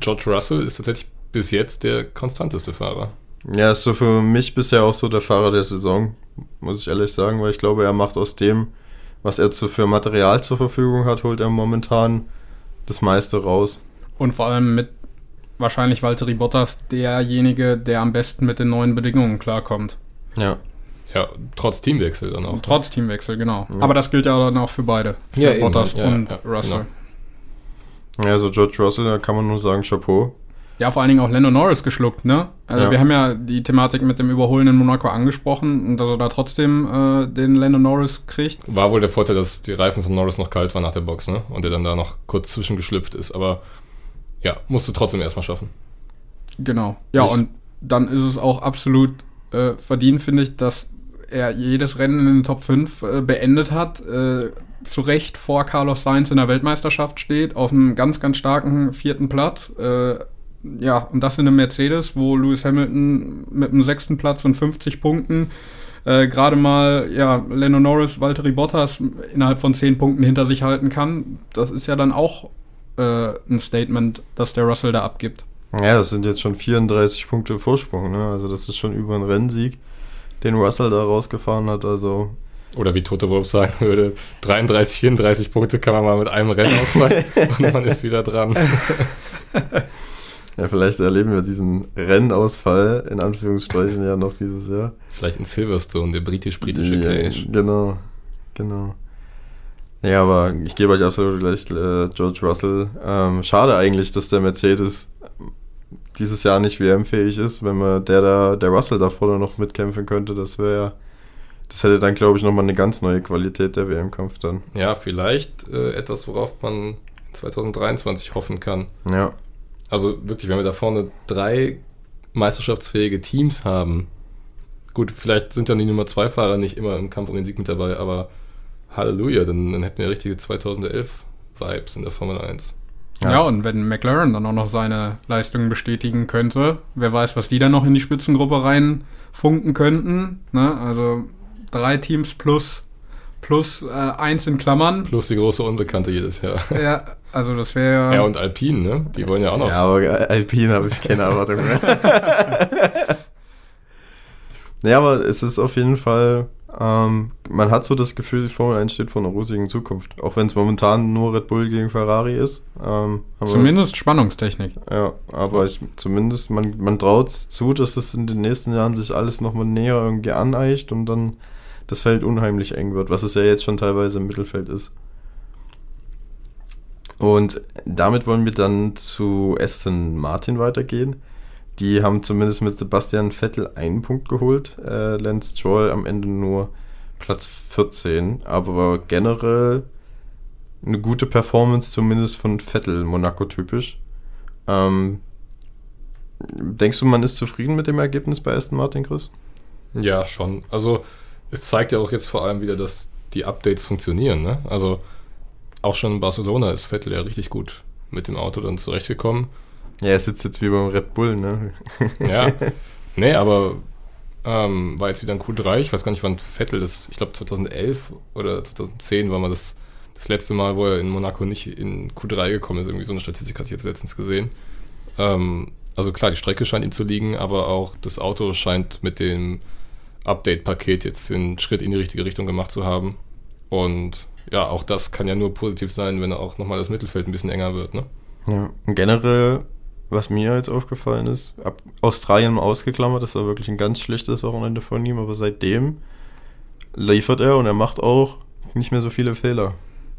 George Russell ist tatsächlich bis jetzt der konstanteste Fahrer. Ja, ist so für mich bisher auch so der Fahrer der Saison, muss ich ehrlich sagen, weil ich glaube, er macht aus dem, was er zu, für Material zur Verfügung hat, holt er momentan das meiste raus. Und vor allem mit wahrscheinlich Valtteri Bottas derjenige, der am besten mit den neuen Bedingungen klarkommt. Ja. Ja, trotz Teamwechsel dann auch. Trotz Teamwechsel, genau. Aber das gilt ja dann auch für beide. Für Ja, eben. Bottas Ja, und ja, Russell. genau. Ja, also George Russell, da kann man nur sagen, Chapeau. Ja, vor allen Dingen auch Lando Norris geschluckt, ne? Also Ja. wir haben ja die Thematik mit dem Überholen in Monaco angesprochen und dass er da trotzdem äh, den Lando Norris kriegt. War wohl der Vorteil, dass die Reifen von Norris noch kalt waren nach der Box, ne? Und der dann da noch kurz zwischengeschlüpft ist. Aber ja, musst du trotzdem erstmal schaffen. Genau. Ja, Ich- und dann ist es auch absolut äh, verdient, finde ich, dass er jedes Rennen in den Top 5 äh, beendet hat, äh, zu Recht vor Carlos Sainz in der Weltmeisterschaft steht, auf einem ganz, ganz starken vierten Platz. Äh, ja, und das in einem Mercedes, wo Lewis Hamilton mit einem sechsten Platz und 50 Punkten äh, gerade mal, ja, Lando Norris, Valtteri Bottas innerhalb von 10 Punkten hinter sich halten kann. Das ist ja dann auch äh, ein Statement, das der Russell da abgibt. Ja, das sind jetzt schon 34 Punkte Vorsprung, ne? Also das ist schon über einen Rennsieg, den Russell da rausgefahren hat. Also Oder wie Toto Wolf sagen würde, 33, 34 Punkte kann man mal mit einem Rennen ausfallen und man ist wieder dran. ja, vielleicht erleben wir diesen Rennausfall in Anführungsstrichen ja noch dieses Jahr. Vielleicht in Silverstone, der britisch-britische Ja, Clash. Genau, genau. Ja, aber ich gebe euch absolut recht, äh, George Russell. Ähm, schade eigentlich, dass der Mercedes dieses Jahr nicht WM-fähig ist. Wenn man der da, der Russell da vorne noch mitkämpfen könnte, das wäre, das hätte dann, glaube ich, nochmal eine ganz neue Qualität der WM-Kampf dann. Ja, vielleicht äh, etwas, worauf man 2023 hoffen kann. Ja, Also wirklich, wenn wir da vorne drei meisterschaftsfähige Teams haben, gut, vielleicht sind dann die Nummer zwei Fahrer nicht immer im Kampf um den Sieg mit dabei, aber Halleluja, dann, dann hätten wir richtige 2011 Vibes in der Formel 1. Ja, Ja, und wenn McLaren dann auch noch seine Leistungen bestätigen könnte, wer weiß, was die dann noch in die Spitzengruppe reinfunken könnten. Ne? Also drei Teams plus, plus äh, eins in Klammern. Plus die große Unbekannte jedes Jahr. Ja, also das wäre. Ja, und Alpine, ne? Die wollen ja auch noch. Ja, aber Alpine habe ich keine Erwartung mehr. ja, aber es ist auf jeden Fall, ähm, man hat so das Gefühl, die Formel 1 steht vor einer rosigen Zukunft. Auch wenn es momentan nur Red Bull gegen Ferrari ist. Ähm, aber, Zumindest Spannungstechnik. Ja, aber ich, zumindest, man, man traut zu, dass es in den nächsten Jahren sich alles nochmal näher irgendwie aneicht und dann das Feld unheimlich eng wird, was es ja jetzt schon teilweise im Mittelfeld ist. Und damit wollen wir dann zu Aston Martin weitergehen. Die haben zumindest mit Sebastian Vettel einen Punkt geholt. Äh, Lance Stroll am Ende nur Platz 14. Aber generell eine gute Performance, zumindest von Vettel, Monaco-typisch. Ähm, denkst du, man ist zufrieden mit dem Ergebnis bei Aston Martin, Chris? Ja, schon. Also es zeigt ja auch jetzt vor allem wieder, dass die Updates funktionieren. Ne? Also auch schon in Barcelona ist Vettel ja richtig gut mit dem Auto dann zurechtgekommen. Ja, er sitzt jetzt wie beim Red Bull, ne? Ja, nee, aber ähm, war jetzt wieder ein Q3. Ich weiß gar nicht, wann Vettel das, ich glaube 2011 oder 2010 war mal das, das letzte Mal, wo er in Monaco nicht in Q3 gekommen ist. Irgendwie so eine Statistik hatte ich jetzt letztens gesehen. Ähm, also klar, die Strecke scheint ihm zu liegen, aber auch das Auto scheint mit dem Update-Paket jetzt den Schritt in die richtige Richtung gemacht zu haben. Und ja, auch das kann ja nur positiv sein, wenn auch nochmal das Mittelfeld ein bisschen enger wird. Ne? Ja. Und generell was mir jetzt aufgefallen ist, ab Australien mal ausgeklammert, das war wirklich ein ganz schlechtes Wochenende von ihm, aber seitdem liefert er und er macht auch nicht mehr so viele Fehler.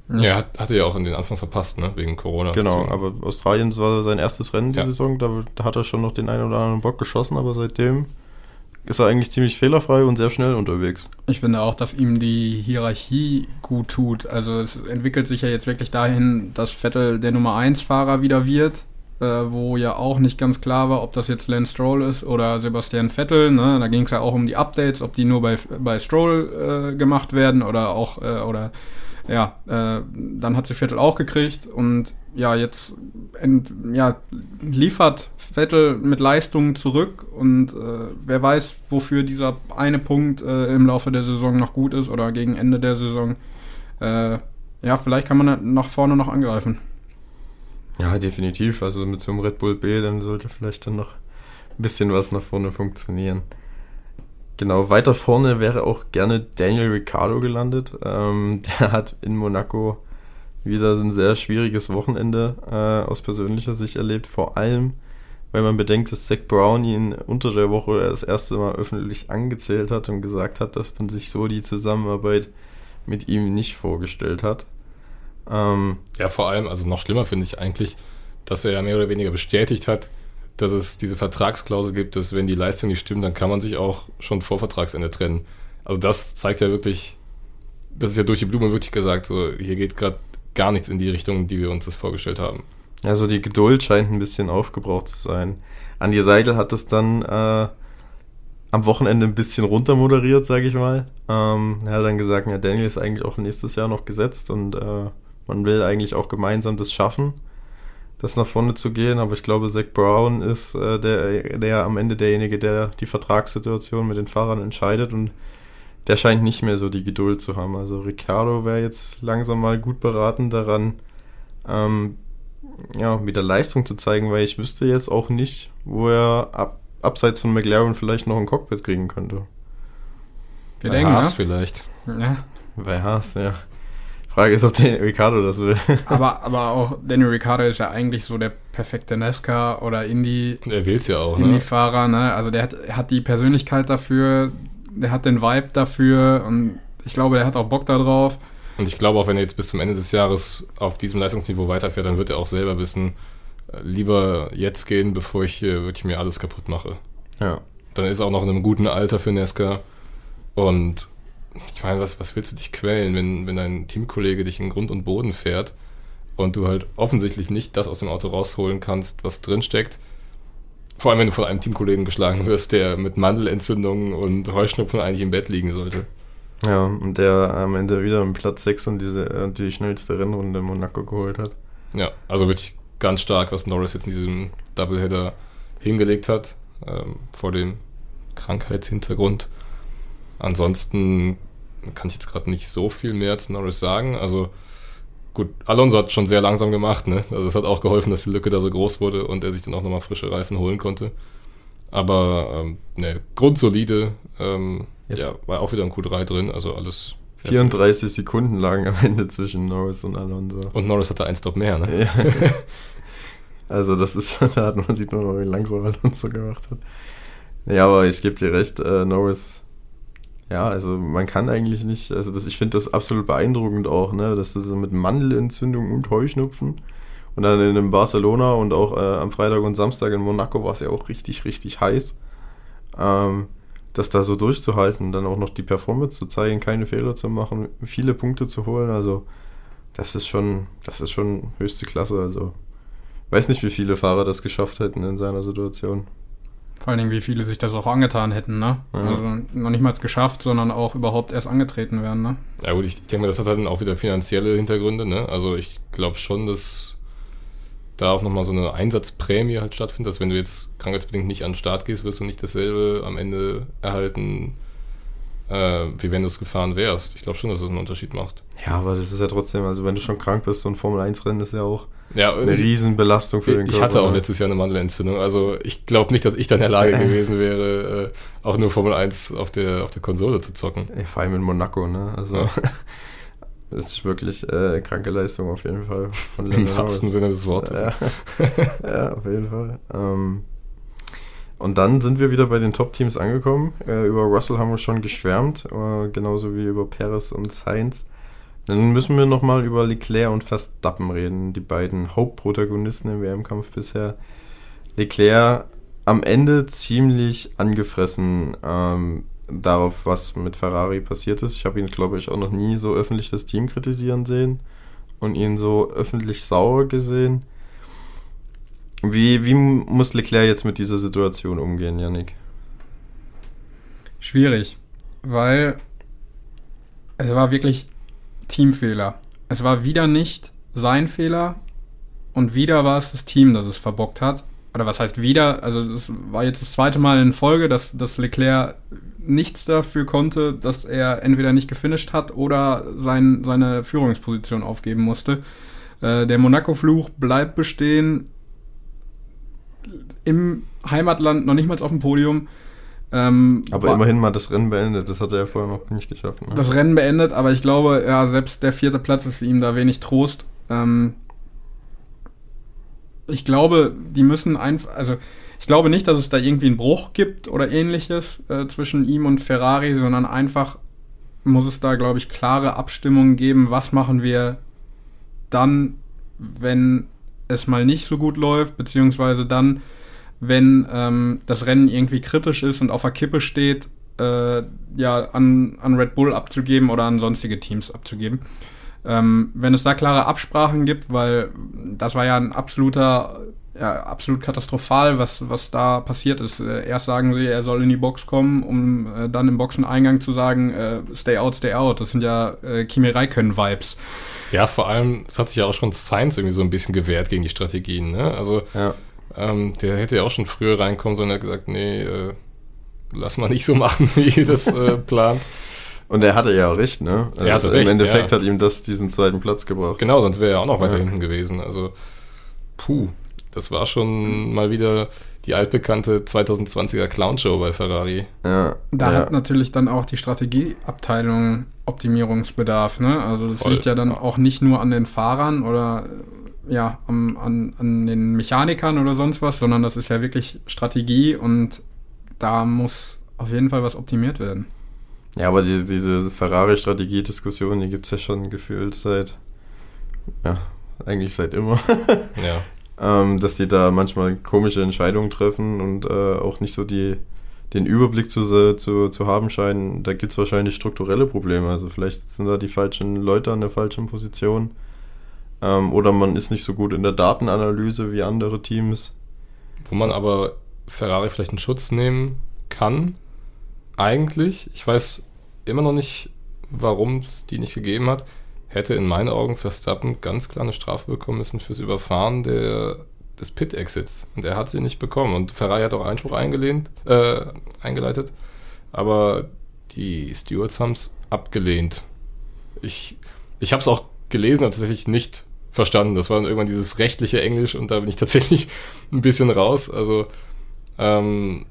Ja, hat, hatte ja auch in den Anfang verpasst, ne? Wegen Corona. Genau, Deswegen- aber Australien war sein erstes Rennen die Ja. Saison, da, da hat er schon noch den einen oder anderen Bock geschossen, aber seitdem ist er eigentlich ziemlich fehlerfrei und sehr schnell unterwegs. Ich finde auch, dass ihm die Hierarchie gut tut. Also es entwickelt sich ja jetzt wirklich dahin, dass Vettel der Nummer 1 Fahrer wieder wird, äh, wo ja auch nicht ganz klar war, ob das jetzt Lance Stroll ist oder Sebastian Vettel. Ne? Da ging es ja auch um die Updates, ob die nur bei, bei Stroll äh, gemacht werden oder auch äh, oder ja, äh, dann hat sie Vettel auch gekriegt und ja, jetzt ent, ja, liefert Vettel mit Leistungen zurück und äh, wer weiß, wofür dieser eine Punkt äh, im Laufe der Saison noch gut ist oder gegen Ende der Saison. Ja, vielleicht kann man nach vorne noch angreifen. Ja, definitiv. Also mit so einem Red Bull B, dann sollte vielleicht dann noch ein bisschen was nach vorne funktionieren. Genau, weiter vorne wäre auch gerne Daniel Ricciardo gelandet. Ähm, der hat in Monaco wieder ein sehr schwieriges Wochenende äh, aus persönlicher Sicht erlebt. Vor allem, weil man bedenkt, dass Zach Brown ihn unter der Woche das erste Mal öffentlich angezählt hat und gesagt hat, dass man sich so die Zusammenarbeit mit ihm nicht vorgestellt hat. Ähm, Ja, vor allem, also noch schlimmer finde ich eigentlich, dass er ja mehr oder weniger bestätigt hat, dass es diese Vertragsklausel gibt, dass wenn die Leistung nicht stimmt, dann kann man sich auch schon vor Vertragsende trennen. Also das zeigt ja wirklich, das ist ja durch die Blume wirklich gesagt, so hier geht gerade gar nichts in die Richtung, die wir uns das vorgestellt haben. Also die Geduld scheint ein bisschen aufgebraucht zu sein. Andi Seidel hat das dann äh, am Wochenende ein bisschen runtermoderiert, sage ich mal. Ähm, er hat dann gesagt, ja, Daniel ist eigentlich auch nächstes Jahr noch gesetzt und äh, man will eigentlich auch gemeinsam das schaffen, das nach vorne zu gehen. Aber ich glaube, Zach Brown ist äh, der, der am Ende derjenige, der die Vertragssituation mit den Fahrern entscheidet und der scheint nicht mehr so die Geduld zu haben. Also Ricciardo wäre jetzt langsam mal gut beraten daran, ähm, ja, wieder Leistung zu zeigen, weil ich wüsste jetzt auch nicht, wo er ab, abseits von McLaren vielleicht noch ein Cockpit kriegen könnte. Wir Bei denken, Haas ne? vielleicht. Ja. Bei Haas, ja. Frage ist, ob der Ricardo das will. Aber, aber auch Daniel Ricciardo ist ja eigentlich so der perfekte NASCAR oder Indie, er will es ja auch, ne? Indie-Fahrer, ne? Also der hat, hat die Persönlichkeit dafür, der hat den Vibe dafür und ich glaube, der hat auch Bock da drauf. Und ich glaube auch, wenn er jetzt bis zum Ende des Jahres auf diesem Leistungsniveau weiterfährt, dann wird er auch selber wissen, äh, lieber jetzt gehen, bevor ich hier wirklich mir alles kaputt mache. Ja. Dann ist er auch noch in einem guten Alter für Nesca. Und ich meine, was, was willst du dich quälen, wenn, wenn dein Teamkollege dich in Grund und Boden fährt und du halt offensichtlich nicht das aus dem Auto rausholen kannst, was drinsteckt? Vor allem, wenn du von einem Teamkollegen geschlagen wirst, der mit Mandelentzündungen und Heuschnupfen eigentlich im Bett liegen sollte. Ja, und der am Ende wieder im Platz 6 und diese, äh, die schnellste Rennrunde in Monaco geholt hat. Ja, also wirklich ganz stark, was Norris jetzt in diesem Doubleheader hingelegt hat, ähm, vor dem Krankheitshintergrund. Ansonsten kann ich jetzt gerade nicht so viel mehr zu Norris sagen. Also gut, Alonso hat schon sehr langsam gemacht, ne? Also es hat auch geholfen, dass die Lücke da so groß wurde und er sich dann auch nochmal frische Reifen holen konnte. Aber ähm, ne, grundsolide, ähm, Ja. ja, war auch wieder ein Q3 drin, also alles. 34 Sekunden lagen am Ende zwischen Norris und Alonso. Und Norris hatte einen Stop mehr, ne? Ja. also das ist schon, da hat man, sieht man mal, wie langsam Alonso gemacht hat. Ja, aber ich gebe dir recht, äh, Norris, ja, also man kann eigentlich nicht, also das, ich finde das absolut beeindruckend auch, ne, dass du so mit Mandelentzündung und Heuschnupfen und dann in Barcelona und auch äh, am Freitag und Samstag in Monaco war es ja auch richtig, richtig heiß. Ähm, das da so durchzuhalten, dann auch noch die Performance zu zeigen, keine Fehler zu machen, viele Punkte zu holen, also das ist schon, das ist schon höchste Klasse, also weiß nicht, wie viele Fahrer das geschafft hätten in seiner Situation. Vor allen Dingen, wie viele sich das auch angetan hätten, ne? Ja. Also noch nicht mal geschafft, sondern auch überhaupt erst angetreten werden, ne? Ja gut, ich denke mal, das hat dann auch wieder finanzielle Hintergründe, ne? Also ich glaube schon, dass da auch nochmal so eine Einsatzprämie halt stattfindet, dass wenn du jetzt krankheitsbedingt nicht an den Start gehst, wirst du nicht dasselbe am Ende erhalten, äh, wie wenn du es gefahren wärst. Ich glaube schon, dass das einen Unterschied macht. Ja, aber das ist ja trotzdem, also wenn du schon krank bist, so ein Formel-1-Rennen ist ja auch Ja, eine Riesenbelastung für den ich Körper. hatte auch letztes Jahr eine Mandelentzündung. Also ich glaube nicht, dass ich dann in der Lage gewesen wäre, äh, auch nur Formel 1 auf der, auf der Konsole zu zocken. Ja, vor allem in Monaco, ne? Also Ja. Das ist wirklich äh, kranke Leistung auf jeden Fall. Von Im wahrsten Sinne des Wortes. Ja, ja auf jeden Fall. Ähm, und dann sind wir wieder bei den Top-Teams angekommen. Äh, über Russell haben wir schon geschwärmt, äh, genauso wie über Perez und Sainz. Dann müssen wir nochmal über Leclerc und Verstappen reden, die beiden Hauptprotagonisten im WM-Kampf bisher. Leclerc am Ende ziemlich angefressen ähm, darauf, was mit Ferrari passiert ist. Ich habe ihn, glaube ich, auch noch nie so öffentlich das Team kritisieren sehen und ihn so öffentlich sauer gesehen. Wie, wie muss Leclerc jetzt mit dieser Situation umgehen, Yannick? Schwierig, weil es war wirklich Teamfehler. Es war wieder nicht sein Fehler und wieder war es das Team, das es verbockt hat. Oder was heißt wieder? Also es war jetzt das zweite Mal in Folge, dass, dass Leclerc nichts dafür konnte, dass er entweder nicht gefinisht hat oder sein, seine Führungsposition aufgeben musste. Äh, der Monaco-Fluch bleibt bestehen. Im Heimatland noch nicht mal auf dem Podium. Ähm, aber immerhin mal das Rennen beendet, das hat er ja vorher noch nicht geschafft. Ne? Das Rennen beendet, aber ich glaube, ja, selbst der vierte Platz ist ihm da wenig Trost. Ähm, ich glaube, die müssen einfach, also ich glaube nicht, dass es da irgendwie einen Bruch gibt oder ähnliches äh, zwischen ihm und Ferrari, sondern einfach muss es da, glaube ich, klare Abstimmungen geben, was machen wir dann, wenn es mal nicht so gut läuft, beziehungsweise dann, wenn ähm, das Rennen irgendwie kritisch ist und auf der Kippe steht, äh, ja, an, an Red Bull abzugeben oder an sonstige Teams abzugeben. Ähm, wenn es da klare Absprachen gibt, weil das war ja ein absoluter, ja, absolut katastrophal, was, was da passiert ist. Äh, erst sagen sie, er soll in die Box kommen, um äh, dann im Boxeneingang zu sagen, äh, stay out, stay out. Das sind ja äh, Kimi Räikkönen-Vibes. Ja, vor allem, es hat sich ja auch schon Science irgendwie so ein bisschen gewehrt gegen die Strategien. Ne? Also ja. Ähm, der hätte ja auch schon früher reinkommen sollen, er hat gesagt, nee, äh, lass mal nicht so machen, wie das äh, plant. Und er hatte ja auch recht, ne? Er also recht, Im Endeffekt ja. hat ihm das diesen zweiten Platz gebracht. Genau, sonst wäre er auch noch weiter ja. hinten gewesen. Also, puh, das war schon mal wieder die altbekannte 2020er Clownshow bei Ferrari. Ja. Da ja. hat natürlich dann auch die Strategieabteilung Optimierungsbedarf, ne? Also das Voll. liegt ja dann auch nicht nur an den Fahrern oder ja, an, an, an den Mechanikern oder sonst was, sondern das ist ja wirklich Strategie und da muss auf jeden Fall was optimiert werden. Ja, aber die, diese Ferrari-Strategie-Diskussion, die gibt es ja schon gefühlt seit, ja, eigentlich seit immer. ja. Ähm, dass die da manchmal komische Entscheidungen treffen und äh, auch nicht so die, den Überblick zu, zu, zu haben scheinen. Da gibt es wahrscheinlich strukturelle Probleme. Also vielleicht sind da die falschen Leute an der falschen Position. Ähm, oder man ist nicht so gut in der Datenanalyse wie andere Teams. Wo man aber Ferrari vielleicht einen Schutz nehmen kann, eigentlich, ich weiß immer noch nicht, warum es die nicht gegeben hat, hätte in meinen Augen Verstappen ganz klar eine Strafe bekommen müssen fürs Überfahren der, des Pit-Exits. Und er hat sie nicht bekommen. Und Ferrari hat auch Einspruch eingelehnt, äh, eingeleitet. Aber die Stewards haben es abgelehnt. Ich, ich habe es auch gelesen und tatsächlich nicht verstanden. Das war dann irgendwann dieses rechtliche Englisch und da bin ich tatsächlich ein bisschen raus. Also ähm,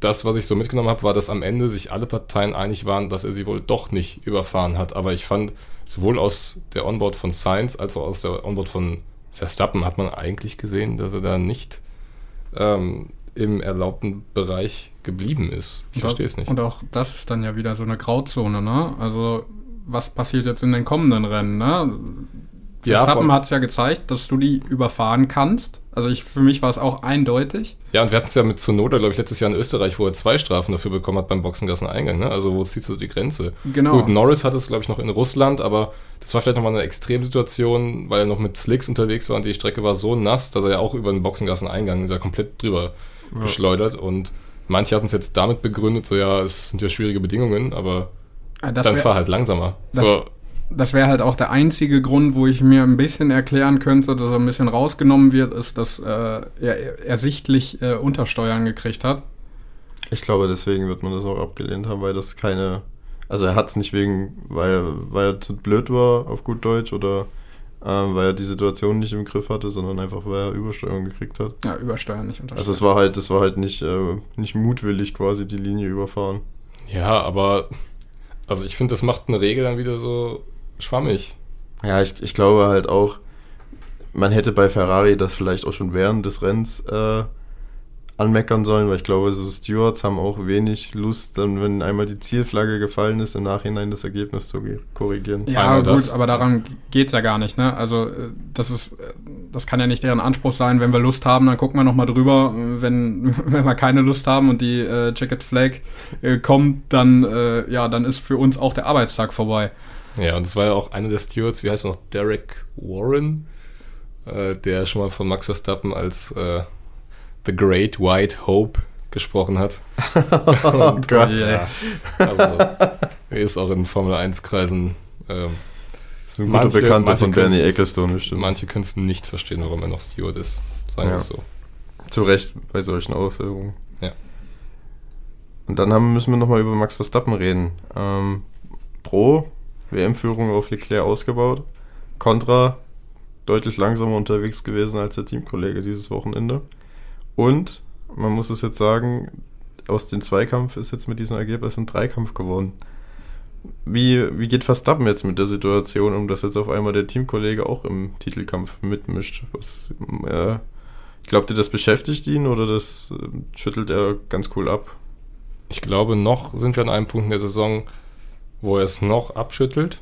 das, was ich so mitgenommen habe, war, dass am Ende sich alle Parteien einig waren, dass er sie wohl doch nicht überfahren hat. Aber ich fand, sowohl aus der Onboard von Sainz als auch aus der Onboard von Verstappen hat man eigentlich gesehen, dass er da nicht ähm, im erlaubten Bereich geblieben ist. Ich verstehe es nicht. Und auch das ist dann ja wieder so eine Grauzone, ne? Also was passiert jetzt in den kommenden Rennen, ne? Verstappen ja, hat es ja gezeigt, dass du die überfahren kannst. Also ich, für mich war es auch eindeutig. Ja, und wir hatten es ja mit Zunoda, glaube ich, letztes Jahr in Österreich, wo er zwei Strafen dafür bekommen hat beim Boxengasseneingang. Ne? Also wo zieht so die Grenze? Genau. Gut, Norris hat es, glaube ich, noch in Russland, aber das war vielleicht nochmal eine Extremsituation, weil er noch mit Slicks unterwegs war und die Strecke war so nass, dass er ja auch über den Boxengasseneingang ist ja komplett drüber ja. geschleudert. Und manche hatten es jetzt damit begründet, so ja, es sind ja schwierige Bedingungen, aber ah, das dann fahr halt langsamer. So, das wäre halt auch der einzige Grund, wo ich mir ein bisschen erklären könnte, dass er ein bisschen rausgenommen wird, ist, dass äh, er ersichtlich äh, Untersteuern gekriegt hat. Ich glaube, deswegen wird man das auch abgelehnt haben, weil das keine. Also er hat es nicht wegen, weil, weil er zu blöd war, auf gut Deutsch, oder äh, weil er die Situation nicht im Griff hatte, sondern einfach, weil er Übersteuerung gekriegt hat. Ja, Übersteuern nicht untersteuern. Also es war halt, es war halt nicht, äh, nicht mutwillig quasi die Linie überfahren. Ja, aber also ich finde, das macht eine Regel dann wieder so schwammig. Ja, ich, ich glaube halt auch, man hätte bei Ferrari das vielleicht auch schon während des Rennens äh, anmeckern sollen, weil ich glaube, so Stewards haben auch wenig Lust, dann, wenn einmal die Zielflagge gefallen ist, im Nachhinein das Ergebnis zu korrigieren. Ja, Einmal gut, das. aber daran geht's ja gar nicht, ne? Also, äh, das ist, äh, das kann ja nicht deren Anspruch sein. Wenn wir Lust haben, dann gucken wir nochmal drüber. Wenn, wenn wir keine Lust haben und die äh, Jacket Flag äh, kommt, dann, äh, ja, dann ist für uns auch der Arbeitstag vorbei. Ja, und es war ja auch einer der Stewards, wie heißt er noch, Derek Warren, äh, der schon mal von Max Verstappen als äh, The Great White Hope gesprochen hat. Oh Gott. Ja. Also, er ist auch in Formel 1-Kreisen. Ähm, ist ein guter Bekannter von Bernie Ecclestone, bestimmt. manche können es nicht verstehen, warum er noch Steward ist. Sagen wir Ja. es so. Zu Recht bei solchen Ausführungen. Ja. Und dann haben, müssen wir nochmal über Max Verstappen reden. Ähm, Pro, WM-Führung auf Leclerc ausgebaut. Contra, deutlich langsamer unterwegs gewesen als der Teamkollege dieses Wochenende. Und, man muss es jetzt sagen, aus dem Zweikampf ist jetzt mit diesem Ergebnis ein Dreikampf geworden. Wie, wie geht Verstappen jetzt mit der Situation, um dass jetzt auf einmal der Teamkollege auch im Titelkampf mitmischt? Was, äh, glaubt ihr, das beschäftigt ihn oder das äh, schüttelt er ganz cool ab? Ich glaube, noch sind wir an einem Punkt in der Saison, wo er es noch abschüttelt.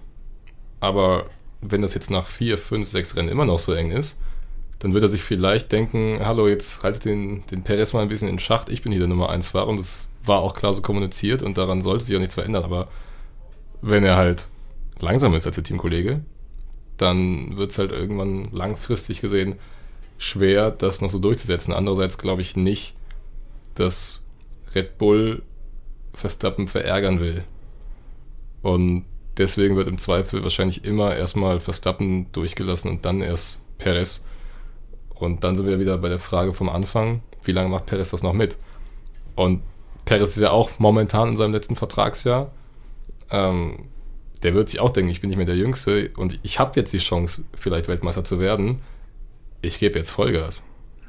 Aber wenn das jetzt nach vier, fünf, sechs Rennen immer noch so eng ist, dann wird er sich vielleicht denken, hallo, jetzt halt den, den Perez mal ein bisschen in Schacht, ich bin hier der Nummer 1 Fahrer und das war auch klar so kommuniziert und daran sollte sich auch nichts verändern. Aber wenn er halt langsamer ist als der Teamkollege, dann wird es halt irgendwann langfristig gesehen schwer, das noch so durchzusetzen. Andererseits glaube ich nicht, dass Red Bull Verstappen verärgern will. Und deswegen wird im Zweifel wahrscheinlich immer erstmal Verstappen durchgelassen und dann erst Perez. Und dann sind wir wieder bei der Frage vom Anfang, wie lange macht Perez das noch mit? Und Perez ist ja auch momentan in seinem letzten Vertragsjahr. Ähm, der wird sich auch denken, ich bin nicht mehr der Jüngste und ich habe jetzt die Chance, vielleicht Weltmeister zu werden. Ich gebe jetzt Vollgas.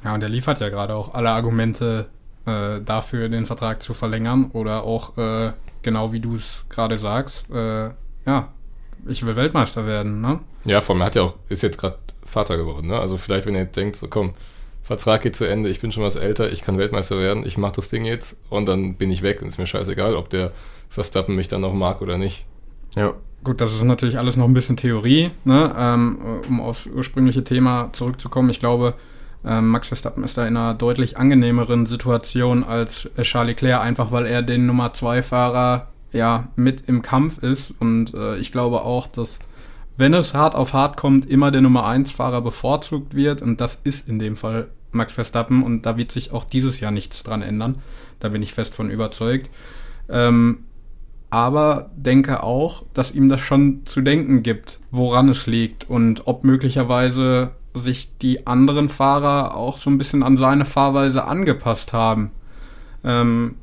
Ja, und er liefert ja gerade auch alle Argumente äh, dafür, den Vertrag zu verlängern oder auch, äh, genau wie du es gerade sagst, äh, ja, ich will Weltmeister werden, ne? Ja, vor allem er hat ja auch, ist jetzt gerade Vater geworden, ne? Also vielleicht, wenn er jetzt denkt, so komm, Vertrag geht zu Ende, ich bin schon was älter, ich kann Weltmeister werden, ich mache das Ding jetzt und dann bin ich weg und ist mir scheißegal, ob der Verstappen mich dann noch mag oder nicht. Ja. Gut, das ist natürlich alles noch ein bisschen Theorie, ne? ähm, um aufs ursprüngliche Thema zurückzukommen. Ich glaube, Max Verstappen ist da in einer deutlich angenehmeren Situation als äh, Charles Leclerc, einfach weil er den Nummer 2 Fahrer ja mit im Kampf ist. Und äh, ich glaube auch, dass wenn es hart auf hart kommt, immer der Nummer 1 Fahrer bevorzugt wird. Und das ist in dem Fall Max Verstappen. Und da wird sich auch dieses Jahr nichts dran ändern. Da bin ich fest von überzeugt. Ähm, aber denke auch, dass ihm das schon zu denken gibt, woran es liegt und ob möglicherweise sich die anderen Fahrer auch so ein bisschen an seine Fahrweise angepasst haben. Ähm,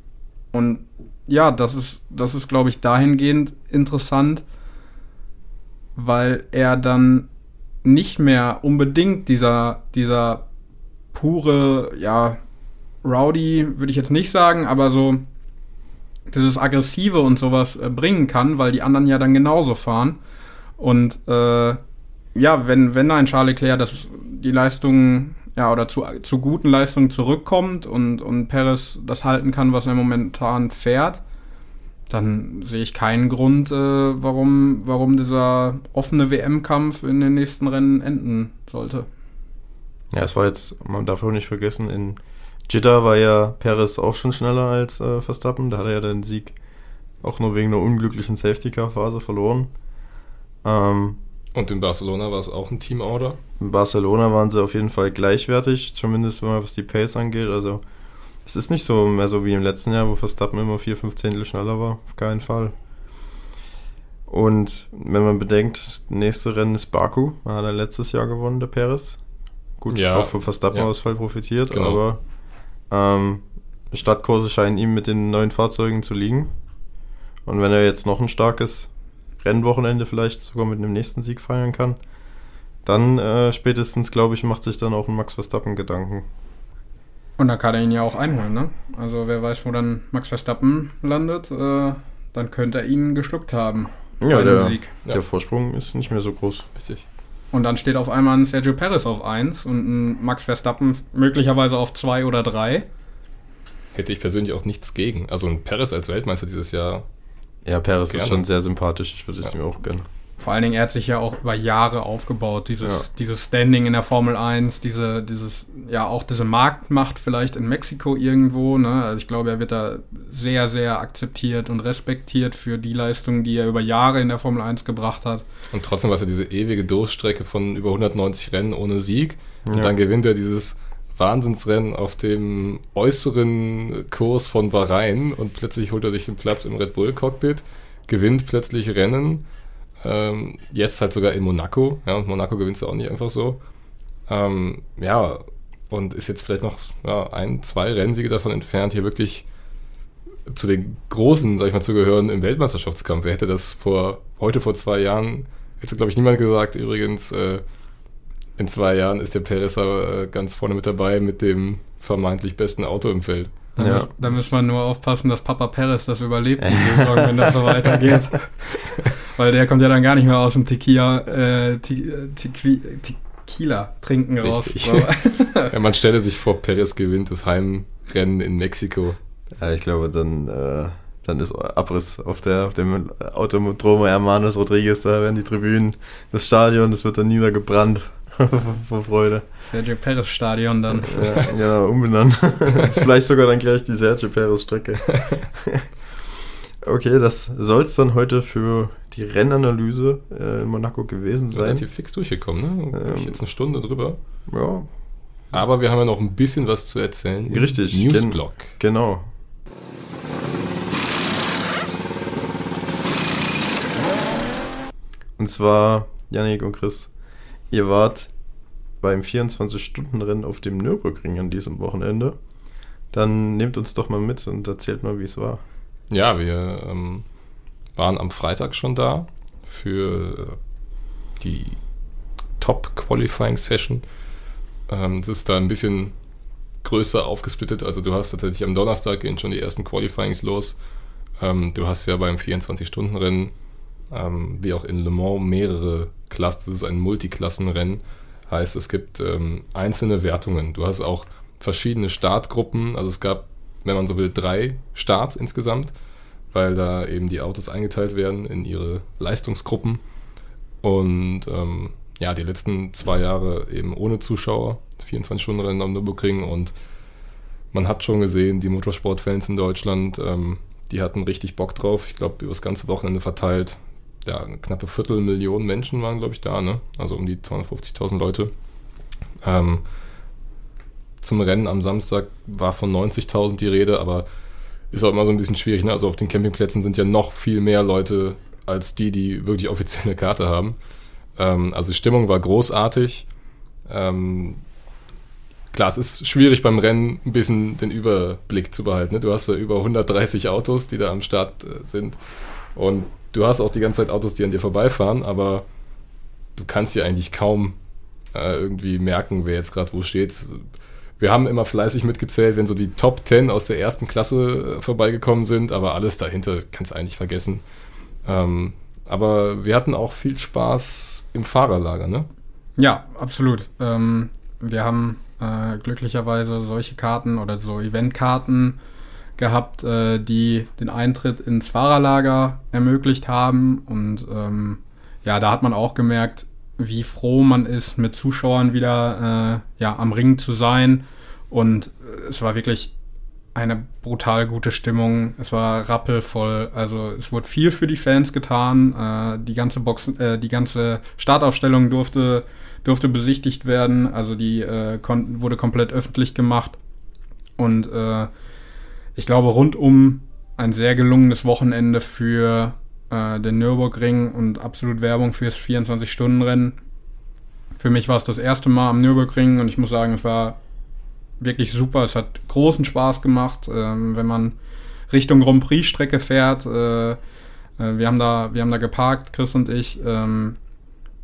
und ja, das ist, das ist, glaube ich, dahingehend interessant, weil er dann nicht mehr unbedingt dieser, dieser pure, ja, Rowdy, würde ich jetzt nicht sagen, aber so dieses Aggressive und sowas äh, bringen kann, weil die anderen ja dann genauso fahren. Und äh, ja, wenn, wenn ein Charles Leclerc das, die Leistungen, ja, oder zu, zu guten Leistungen zurückkommt und, und Perez das halten kann, was er momentan fährt, dann sehe ich keinen Grund, äh, warum, warum dieser offene WM-Kampf in den nächsten Rennen enden sollte. Ja, es war jetzt, man darf auch nicht vergessen, in Jeddah war ja Perez auch schon schneller als äh, Verstappen. Da hat er ja den Sieg auch nur wegen einer unglücklichen Safety-Car-Phase verloren. Ähm, Und in Barcelona war es auch ein Teamorder. in Barcelona waren sie auf jeden Fall gleichwertig, zumindest wenn man was die Pace angeht. Also es ist nicht so mehr so wie im letzten Jahr, wo Verstappen immer 4, 5 Zehntel schneller war. Auf keinen Fall. Und wenn man bedenkt, nächste Rennen ist Baku. Da hat er letztes Jahr gewonnen, der Perez. Gut, Ja, auch vom Verstappen-Ausfall profitiert, Genau. aber ähm, Stadtkurse scheinen ihm mit den neuen Fahrzeugen zu liegen. Und wenn er jetzt noch ein starkes Rennwochenende vielleicht sogar mit einem nächsten Sieg feiern kann, dann äh, spätestens, glaube ich, macht sich dann auch ein Max Verstappen Gedanken. Und da kann er ihn ja auch einholen, ne? Also wer weiß, wo dann Max Verstappen landet, äh, dann könnte er ihn geschluckt haben. Ja, bei dem der, Sieg. Ja. der Vorsprung ist nicht mehr so groß. Richtig. Und dann steht auf einmal ein Sergio Perez auf 1 und ein Max Verstappen möglicherweise auf 2 oder 3. Hätte ich persönlich auch nichts gegen. Also ein Perez als Weltmeister dieses Jahr. Ja, Perez Gerne. ist schon sehr sympathisch. Ich würde es Ja. ihm auch gönnen. Vor allen Dingen, er hat sich ja auch über Jahre aufgebaut, dieses, Ja. dieses Standing in der Formel 1, diese, dieses, ja, auch diese Marktmacht vielleicht in Mexiko irgendwo, ne? Also ich glaube, er wird da sehr, sehr akzeptiert und respektiert für die Leistungen, die er über Jahre in der Formel 1 gebracht hat. Und trotzdem war es ja diese ewige Durststrecke von über 190 Rennen ohne Sieg. Und Ja. dann gewinnt er dieses Wahnsinnsrennen auf dem äußeren Kurs von Bahrain und plötzlich holt er sich den Platz im Red Bull Cockpit, gewinnt plötzlich Rennen. Ähm, jetzt halt sogar in Monaco. Ja, und Monaco gewinnst du auch nicht einfach so. Ähm, ja, und ist jetzt vielleicht noch ja, ein, zwei Rennsiege davon entfernt, hier wirklich zu den Großen, sag ich mal, zu gehören im Weltmeisterschaftskampf. Wer hätte das vor, heute vor zwei Jahren, hätte, glaube ich, niemand gesagt, übrigens, äh, in zwei Jahren ist der Perez äh, ganz vorne mit dabei mit dem vermeintlich besten Auto im Feld. Da, Ja. muss, da muss man nur aufpassen, dass Papa Perez das überlebt, die Saison, wenn das so weitergeht. Weil der kommt ja dann gar nicht mehr aus dem Tequila, äh, Te- äh, Tequi- Tequila trinken raus. Ja, man stelle sich vor, Perez gewinnt das Heimrennen in Mexiko. Ja, ich glaube, dann, äh, dann ist Abriss auf, der, auf dem Autodromo Hermanos Rodriguez. Da werden die Tribünen, das Stadion, das wird dann niedergebrannt vor Freude. Sergio Perez Stadion dann. Ja, genau, umbenannt. Das ist vielleicht sogar dann gleich die Sergio Perez Strecke. Okay, das soll es dann heute für die Rennanalyse äh, in Monaco gewesen sein. Relativ fix durchgekommen, ne? Ähm. jetzt eine Stunde drüber. Ja, Aber wir haben ja noch ein bisschen was zu erzählen. im Richtig, Newsblock. genau. Und zwar, Yannick und Chris, ihr wart beim 24-Stunden-Rennen auf dem Nürburgring an diesem Wochenende. Dann nehmt uns doch mal mit und erzählt mal, wie es war. Ja, wir ähm, waren am Freitag schon da für die Top-Qualifying-Session. Ähm, das ist da ein bisschen größer aufgesplittet. Also du hast tatsächlich am Donnerstag gehen schon die ersten Qualifyings los. Ähm, du hast ja beim 24-Stunden-Rennen, ähm, wie auch in Le Mans, mehrere Klassen. Das ist ein Multiklassenrennen. Heißt, es gibt ähm, einzelne Wertungen. Du hast auch verschiedene Startgruppen. Also es gab, wenn man so will, drei Starts insgesamt, weil da eben die Autos eingeteilt werden in ihre Leistungsgruppen. Und ähm, ja, die letzten zwei Jahre eben ohne Zuschauer, 24-Stunden-Rennen am Nürburgring und man hat schon gesehen, die Motorsportfans in Deutschland, ähm, die hatten richtig Bock drauf. Ich glaube, über das ganze Wochenende verteilt. Ja, knappe Viertelmillion Menschen waren, glaube ich, da, ne? Also um die 250.000 Leute. Ähm, zum Rennen am Samstag war von 90.000 die Rede, aber ist auch immer so ein bisschen schwierig. Ne? Also auf den Campingplätzen sind ja noch viel mehr Leute als die, die wirklich offiziell eine Karte haben. Ähm, also die Stimmung war großartig. Ähm, klar, es ist schwierig beim Rennen ein bisschen den Überblick zu behalten. Ne? Du hast ja über 130 Autos, die da am Start äh, sind. Und du hast auch die ganze Zeit Autos, die an dir vorbeifahren, aber du kannst ja eigentlich kaum äh, irgendwie merken, wer jetzt gerade wo steht. Wir haben immer fleißig mitgezählt, wenn so die Top 10 aus der ersten Klasse äh, vorbeigekommen sind, aber alles dahinter kannst du eigentlich vergessen. Ähm, aber wir hatten auch viel Spaß im Fahrerlager, ne? Ja, absolut. Ähm, wir haben äh, glücklicherweise solche Karten oder so Eventkarten gehabt, äh, die den Eintritt ins Fahrerlager ermöglicht haben. Und ähm, ja, da hat man auch gemerkt, wie froh man ist, mit Zuschauern wieder äh, ja, am Ring zu sein. Und äh, es war wirklich eine brutal gute Stimmung. Es war rappelvoll. Also es wurde viel für die Fans getan. Äh, die ganze Boxen, äh, die ganze Startaufstellung durfte durfte besichtigt werden. Also die äh, wurde komplett öffentlich gemacht. Und äh, ich glaube rundum ein sehr gelungenes Wochenende für äh, den Nürburgring und absolut Werbung fürs 24-Stunden-Rennen. Für mich war es das erste Mal am Nürburgring und ich muss sagen, es war wirklich super. Es hat großen Spaß gemacht, ähm, wenn man Richtung Grand Prix-Strecke fährt. Äh, äh, wir, haben da, wir haben da geparkt, Chris und ich. Ähm,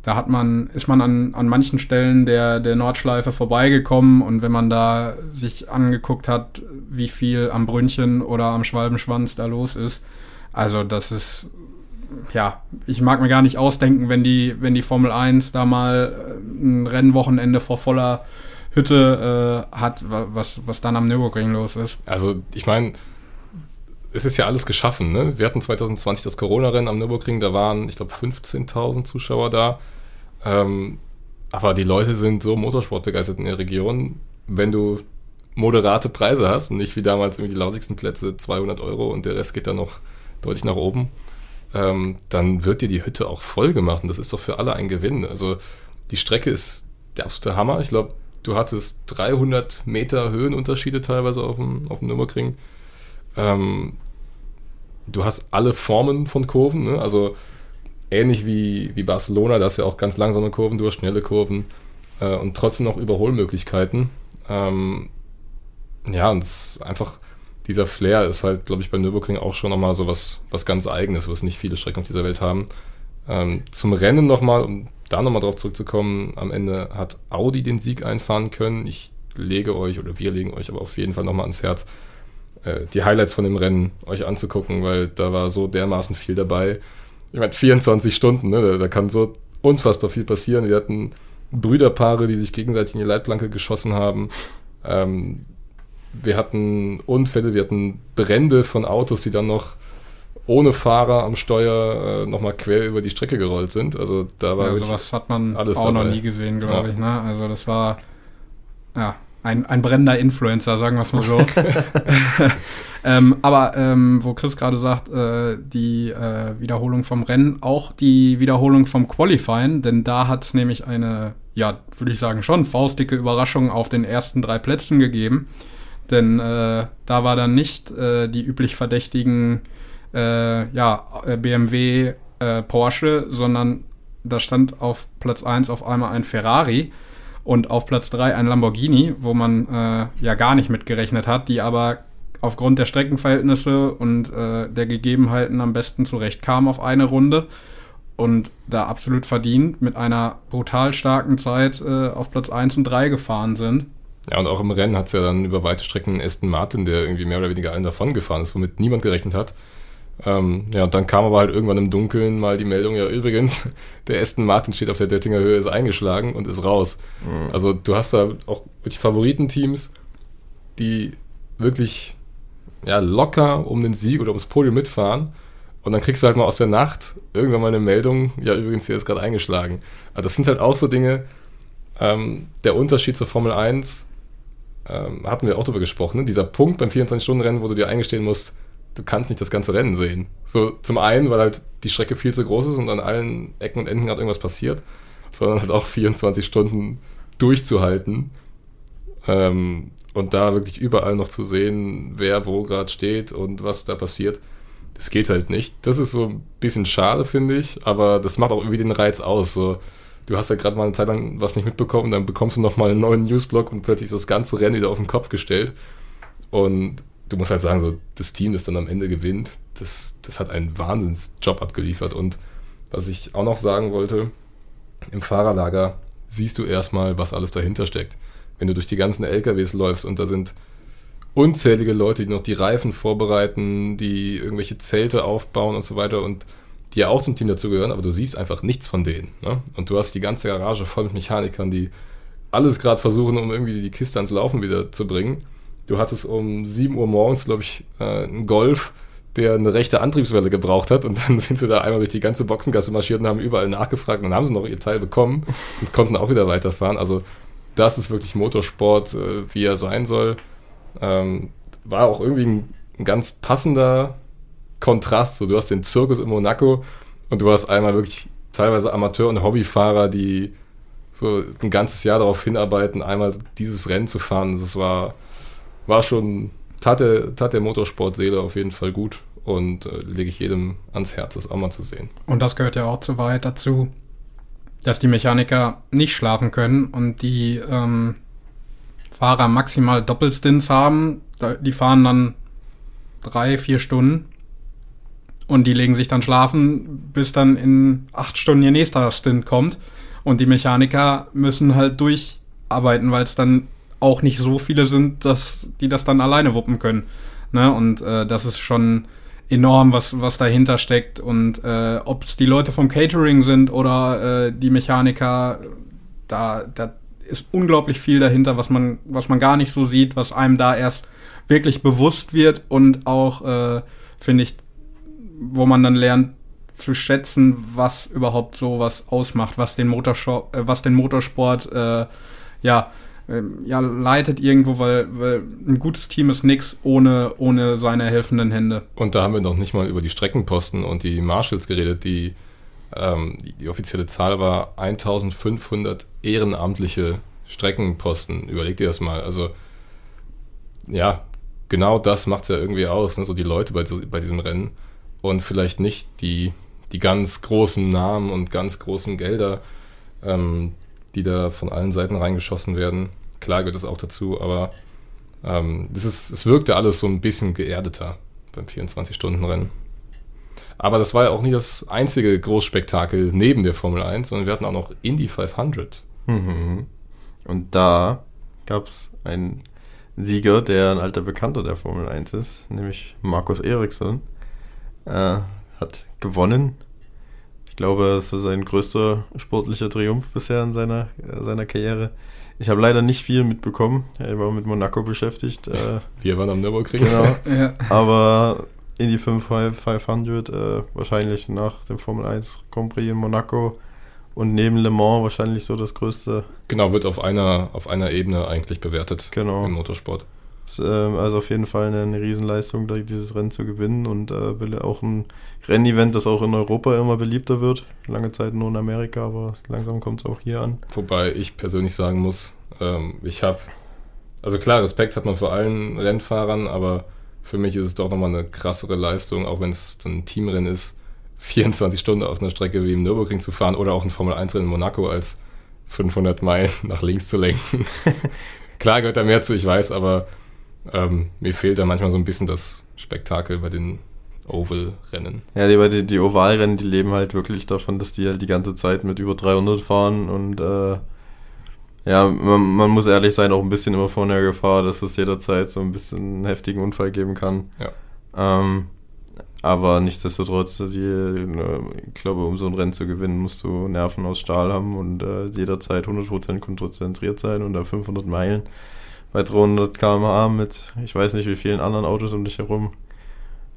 da hat man, ist man an, an manchen Stellen der, der Nordschleife vorbeigekommen und wenn man da sich angeguckt hat, wie viel am Brünnchen oder am Schwalbenschwanz da los ist, also das ist ja, ich mag mir gar nicht ausdenken, wenn die, wenn die Formel 1 da mal äh, ein Rennwochenende vor voller Hütte äh, hat, was, was dann am Nürburgring los ist. Also ich meine, es ist ja alles geschaffen. Ne? Wir hatten 2020 das Corona-Rennen am Nürburgring, da waren, ich glaube, 15.000 Zuschauer da. Ähm, aber die Leute sind so motorsportbegeistert in der Region, wenn du moderate Preise hast und nicht wie damals irgendwie die lausigsten Plätze 200 Euro und der Rest geht dann noch deutlich nach oben, ähm, dann wird dir die Hütte auch voll gemacht und das ist doch für alle ein Gewinn. Also die Strecke ist der absolute Hammer. Ich glaube, du hattest 300 Meter Höhenunterschiede teilweise auf dem, auf dem Nürburgring. Ähm, du hast alle Formen von Kurven, ne? also ähnlich wie, wie Barcelona, da du ja auch ganz langsame Kurven, du hast schnelle Kurven äh, und trotzdem noch Überholmöglichkeiten. Ähm, ja, und einfach dieser Flair ist halt, glaube ich, bei Nürburgring auch schon nochmal so was, was ganz Eigenes, was nicht viele Strecken auf dieser Welt haben. Ähm, zum Rennen nochmal, um da nochmal drauf zurückzukommen, am Ende hat Audi den Sieg einfahren können. Ich lege euch oder wir legen euch aber auf jeden Fall nochmal ans Herz, äh, die Highlights von dem Rennen euch anzugucken, weil da war so dermaßen viel dabei. Ich meine, 24 Stunden, ne? da, da kann so unfassbar viel passieren. Wir hatten Brüderpaare, die sich gegenseitig in die Leitplanke geschossen haben. Ähm, wir hatten Unfälle, wir hatten Brände von Autos, die dann noch ohne Fahrer am Steuer äh, nochmal quer über die Strecke gerollt sind. Also da war ja, sowas hat man auch dabei. noch nie gesehen, glaube ja. ich. Ne? Also das war ja ein, ein brennender Influencer, sagen wir es mal so. ähm, aber ähm, wo Chris gerade sagt, äh, die äh, Wiederholung vom Rennen, auch die Wiederholung vom Qualifying, denn da hat es nämlich eine, ja, würde ich sagen, schon faustdicke Überraschung auf den ersten drei Plätzen gegeben. Denn äh, da war dann nicht äh, die üblich verdächtigen äh, ja, äh, BMW, Porsche, sondern da stand auf Platz 1 auf einmal ein Ferrari und auf Platz 3 ein Lamborghini, wo man äh, ja gar nicht mitgerechnet hat, die aber aufgrund der Streckenverhältnisse und äh, der Gegebenheiten am besten zurechtkam auf eine Runde und da absolut verdient mit einer brutal starken Zeit äh, auf Platz 1 und 3 gefahren sind. Ja, und auch im Rennen hat es ja dann über weite Strecken Aston Martin, der irgendwie mehr oder weniger allen davon gefahren ist, womit niemand gerechnet hat. Ähm, ja, und dann kam aber halt irgendwann im Dunkeln mal die Meldung, ja übrigens, der Aston Martin steht auf der Dettinger Höhe, ist eingeschlagen und ist raus. Mhm. Also du hast da auch wirklich Favoritenteams, die wirklich ja, locker um den Sieg oder ums Podium mitfahren. Und dann kriegst du halt mal aus der Nacht irgendwann mal eine Meldung, ja übrigens, der ist gerade eingeschlagen. Also das sind halt auch so Dinge, ähm, der Unterschied zur Formel 1 ähm, hatten wir auch darüber gesprochen, ne? dieser Punkt beim 24-Stunden-Rennen, wo du dir eingestehen musst, du kannst nicht das ganze Rennen sehen. So zum einen, weil halt die Strecke viel zu groß ist und an allen Ecken und Enden gerade irgendwas passiert, sondern halt auch 24 Stunden durchzuhalten ähm, und da wirklich überall noch zu sehen, wer wo gerade steht und was da passiert. Das geht halt nicht. Das ist so ein bisschen schade, finde ich, aber das macht auch irgendwie den Reiz aus. So, du hast ja gerade mal eine Zeit lang was nicht mitbekommen, dann bekommst du nochmal einen neuen Newsblock und plötzlich ist das ganze Rennen wieder auf den Kopf gestellt. Und du musst halt sagen, so das Team, das dann am Ende gewinnt, das, das hat einen Wahnsinnsjob abgeliefert. Und was ich auch noch sagen wollte, im Fahrerlager siehst du erstmal, was alles dahinter steckt. Wenn du durch die ganzen LKWs läufst und da sind unzählige Leute, die noch die Reifen vorbereiten, die irgendwelche Zelte aufbauen und so weiter und die ja auch zum Team dazugehören, aber du siehst einfach nichts von denen. Ne? Und du hast die ganze Garage voll mit Mechanikern, die alles gerade versuchen, um irgendwie die Kiste ans Laufen wieder zu bringen. Du hattest um 7 Uhr morgens, glaube ich, äh, einen Golf, der eine rechte Antriebswelle gebraucht hat und dann sind sie da einmal durch die ganze Boxengasse marschiert und haben überall nachgefragt und dann haben sie noch ihr Teil bekommen und konnten auch wieder weiterfahren. Also das ist wirklich Motorsport, äh, wie er sein soll. Ähm, war auch irgendwie ein, ein ganz passender Kontrast. So, du hast den Zirkus in Monaco und du hast einmal wirklich teilweise Amateur- und Hobbyfahrer, die so ein ganzes Jahr darauf hinarbeiten, einmal dieses Rennen zu fahren. Das war, war schon, tat der, tat der Motorsportseele auf jeden Fall gut und äh, lege ich jedem ans Herz, das auch mal zu sehen. Und das gehört ja auch zu weit dazu, dass die Mechaniker nicht schlafen können und die ähm, Fahrer maximal Doppelstints haben. Die fahren dann drei, vier Stunden und die legen sich dann schlafen, bis dann in acht Stunden ihr nächster Stint kommt. Und die Mechaniker müssen halt durcharbeiten, weil es dann auch nicht so viele sind, dass die das dann alleine wuppen können. Ne? Und äh, das ist schon enorm, was, was dahinter steckt und äh, ob es die Leute vom Catering sind oder äh, die Mechaniker, da, da ist unglaublich viel dahinter, was man, was man gar nicht so sieht, was einem da erst wirklich bewusst wird und auch, äh, finde ich, wo man dann lernt zu schätzen, was überhaupt so was ausmacht, was den Motorsport, äh, was den Motorsport äh, ja, ähm, ja, leitet irgendwo, weil, weil ein gutes Team ist nix ohne, ohne seine helfenden Hände. Und da haben wir noch nicht mal über die Streckenposten und die Marshals geredet, die, ähm, die, die, offizielle Zahl war 1500 ehrenamtliche Streckenposten. Überleg dir das mal. Also, ja, genau das macht es ja irgendwie aus, ne? so die Leute bei, bei diesem Rennen. Und vielleicht nicht die, die ganz großen Namen und ganz großen Gelder, ähm, die da von allen Seiten reingeschossen werden. Klar gehört es auch dazu, aber ähm, das ist, es wirkte alles so ein bisschen geerdeter beim 24-Stunden-Rennen. Aber das war ja auch nicht das einzige Großspektakel neben der Formel 1, sondern wir hatten auch noch Indy 500. Mhm. Und da gab es einen Sieger, der ein alter Bekannter der Formel 1 ist, nämlich Markus Eriksson. Äh, hat gewonnen glaube, es war sein größter sportlicher Triumph bisher in seiner, äh, seiner Karriere. Ich habe leider nicht viel mitbekommen. Er war mit Monaco beschäftigt. Äh, Wir waren am Nürburgring. Genau. ja. Aber in die 500 äh, wahrscheinlich nach dem Formel 1 Grand Prix in Monaco und neben Le Mans wahrscheinlich so das größte. Genau, wird auf einer, auf einer Ebene eigentlich bewertet genau. im Motorsport. Ist, äh, also auf jeden Fall eine, eine Riesenleistung, dieses Rennen zu gewinnen und äh, will auch ein Rennevent, das auch in Europa immer beliebter wird. Lange Zeit nur in Amerika, aber langsam kommt es auch hier an. Wobei ich persönlich sagen muss, ähm, ich habe, also klar, Respekt hat man vor allen Rennfahrern, aber für mich ist es doch nochmal eine krassere Leistung, auch wenn es ein Teamrennen ist, 24 Stunden auf einer Strecke wie im Nürburgring zu fahren oder auch ein Formel-1-Rennen in Monaco als 500 Meilen nach links zu lenken. klar gehört da mehr zu, ich weiß, aber ähm, mir fehlt da manchmal so ein bisschen das Spektakel bei den Oval-Rennen. Ja, die, die, die Ovalrennen, die leben halt wirklich davon, dass die halt die ganze Zeit mit über 300 fahren und äh, ja, man, man, muss ehrlich sein, auch ein bisschen immer vor der Gefahr, dass es jederzeit so ein bisschen einen heftigen Unfall geben kann. Ja. Ähm, aber nichtsdestotrotz, die, ich glaube, um so ein Rennen zu gewinnen, musst du Nerven aus Stahl haben und äh, jederzeit 100% konzentriert sein und da 500 Meilen bei 300 km/h mit, ich weiß nicht wie vielen anderen Autos um dich herum.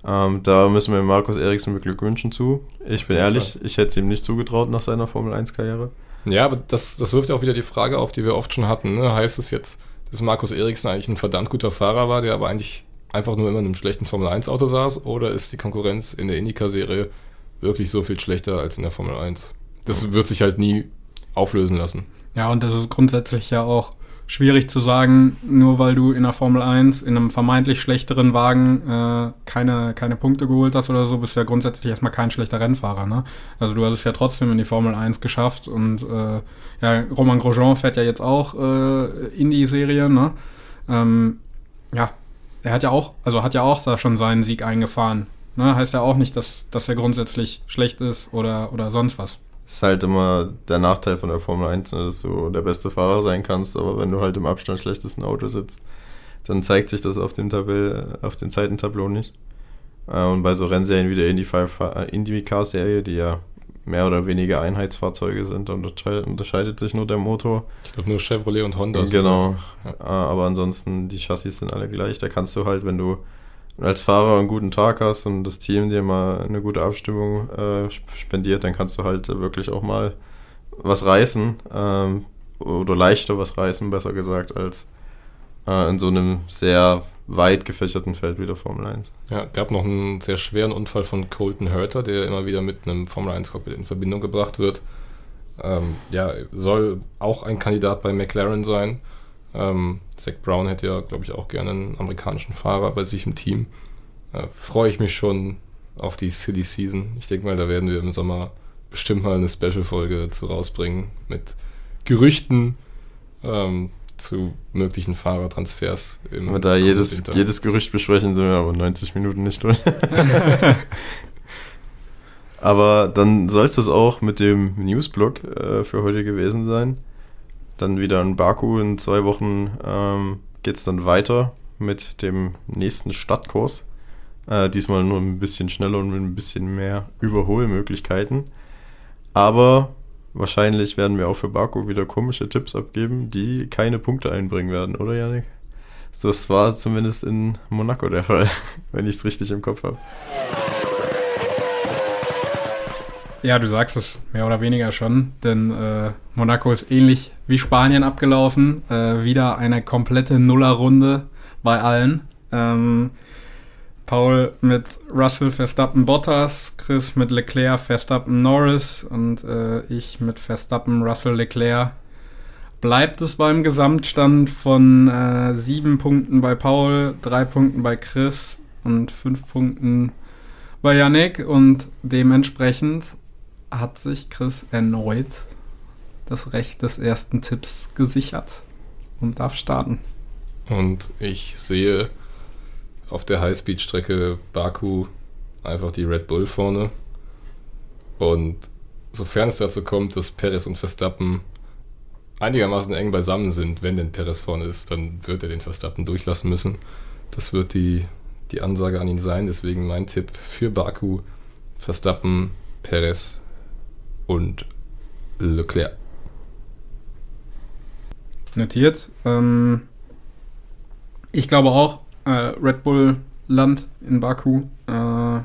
Ähm, da müssen wir Markus Eriksen beglückwünschen zu. Ich bin ehrlich, ich hätte es ihm nicht zugetraut nach seiner Formel 1-Karriere. Ja, aber das, das wirft auch wieder die Frage auf, die wir oft schon hatten. Ne? Heißt es jetzt, dass Markus Eriksen eigentlich ein verdammt guter Fahrer war, der aber eigentlich einfach nur immer in einem schlechten Formel 1-Auto saß? Oder ist die Konkurrenz in der Indycar-Serie wirklich so viel schlechter als in der Formel 1? Das wird sich halt nie auflösen lassen. Ja, und das ist grundsätzlich ja auch schwierig zu sagen, nur weil du in der Formel 1 in einem vermeintlich schlechteren Wagen äh, keine, keine Punkte geholt hast oder so, bist du ja grundsätzlich erstmal kein schlechter Rennfahrer. Ne? Also du hast es ja trotzdem in die Formel 1 geschafft und äh, ja, Roman Grosjean fährt ja jetzt auch äh, in die Serie. Ne? Ähm, ja, er hat ja auch, also hat ja auch da schon seinen Sieg eingefahren. Ne? Heißt ja auch nicht, dass, dass er grundsätzlich schlecht ist oder, oder sonst was ist halt immer der Nachteil von der Formel 1, ne, dass du der beste Fahrer sein kannst, aber wenn du halt im Abstand schlechtesten Auto sitzt, dann zeigt sich das auf dem, Tabell, auf dem Zeitentableau nicht. Äh, und bei so Rennserien wie der IndyCar-Serie, die ja mehr oder weniger Einheitsfahrzeuge sind, unterscheidet, unterscheidet sich nur der Motor. Ich glaube nur Chevrolet und Honda. Genau. Ja. Äh, aber ansonsten, die Chassis sind alle gleich. Da kannst du halt, wenn du als Fahrer einen guten Tag hast und das Team dir mal eine gute Abstimmung äh, spendiert, dann kannst du halt wirklich auch mal was reißen ähm, oder leichter was reißen, besser gesagt, als äh, in so einem sehr weit gefächerten Feld wie der Formel 1. Ja, gab noch einen sehr schweren Unfall von Colton Herter, der immer wieder mit einem Formel 1 Cockpit in Verbindung gebracht wird. Ähm, ja, soll auch ein Kandidat bei McLaren sein. Ähm, Zach Brown hätte ja, glaube ich, auch gerne einen amerikanischen Fahrer bei sich im Team. Äh, Freue ich mich schon auf die Silly Season. Ich denke mal, da werden wir im Sommer bestimmt mal eine Special-Folge zu rausbringen mit Gerüchten ähm, zu möglichen Fahrertransfers. Im aber da jedes, jedes Gerücht besprechen, sind wir aber 90 Minuten nicht durch. aber dann soll es das auch mit dem Newsblog äh, für heute gewesen sein. Dann wieder in Baku in zwei Wochen ähm, geht es dann weiter mit dem nächsten Stadtkurs. Äh, diesmal nur ein bisschen schneller und mit ein bisschen mehr Überholmöglichkeiten. Aber wahrscheinlich werden wir auch für Baku wieder komische Tipps abgeben, die keine Punkte einbringen werden, oder Janik? Das war zumindest in Monaco der Fall, wenn ich es richtig im Kopf habe. Ja, du sagst es mehr oder weniger schon, denn äh, Monaco ist ähnlich wie Spanien abgelaufen. Äh, wieder eine komplette Nullerrunde bei allen. Ähm, Paul mit Russell, Verstappen, Bottas, Chris mit Leclerc, Verstappen, Norris und äh, ich mit Verstappen, Russell, Leclerc. Bleibt es beim Gesamtstand von äh, sieben Punkten bei Paul, drei Punkten bei Chris und fünf Punkten bei Yannick und dementsprechend hat sich Chris erneut das Recht des ersten Tipps gesichert und darf starten. Und ich sehe auf der Highspeed-Strecke Baku einfach die Red Bull vorne. Und sofern es dazu kommt, dass Perez und Verstappen einigermaßen eng beisammen sind, wenn denn Perez vorne ist, dann wird er den Verstappen durchlassen müssen. Das wird die, die Ansage an ihn sein. Deswegen mein Tipp für Baku: Verstappen, Perez und Leclerc. Notiert. Ähm, ich glaube auch, äh, Red Bull Land in Baku. Äh,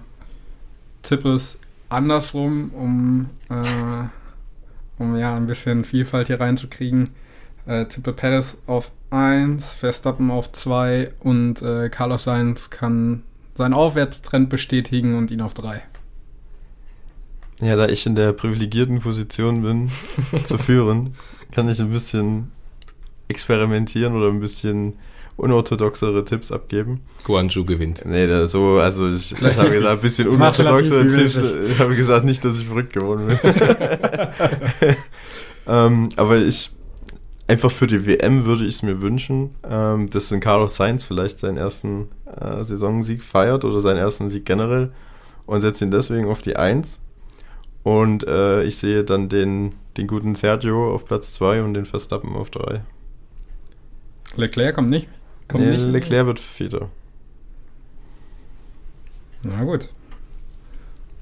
tippe es andersrum, um, äh, um ja ein bisschen Vielfalt hier reinzukriegen. Äh, tippe Perez auf 1, Verstappen auf 2 und äh, Carlos Sainz kann seinen Aufwärtstrend bestätigen und ihn auf 3. Ja, da ich in der privilegierten Position bin, zu führen, kann ich ein bisschen experimentieren oder ein bisschen unorthodoxere Tipps abgeben. Guangzhou gewinnt. Nee, da so, also ich, ich habe gesagt, ein bisschen unorthodoxere Tipps. Ich habe gesagt, nicht, dass ich verrückt geworden bin. ähm, aber ich, einfach für die WM würde ich es mir wünschen, ähm, dass ein Carlos Sainz vielleicht seinen ersten äh, Saisonsieg feiert oder seinen ersten Sieg generell und setze ihn deswegen auf die 1. Und äh, ich sehe dann den, den guten Sergio auf Platz 2 und den Verstappen auf 3. Leclerc kommt nicht. Kommt nee, nicht. Leclerc wird Vierter. Na gut.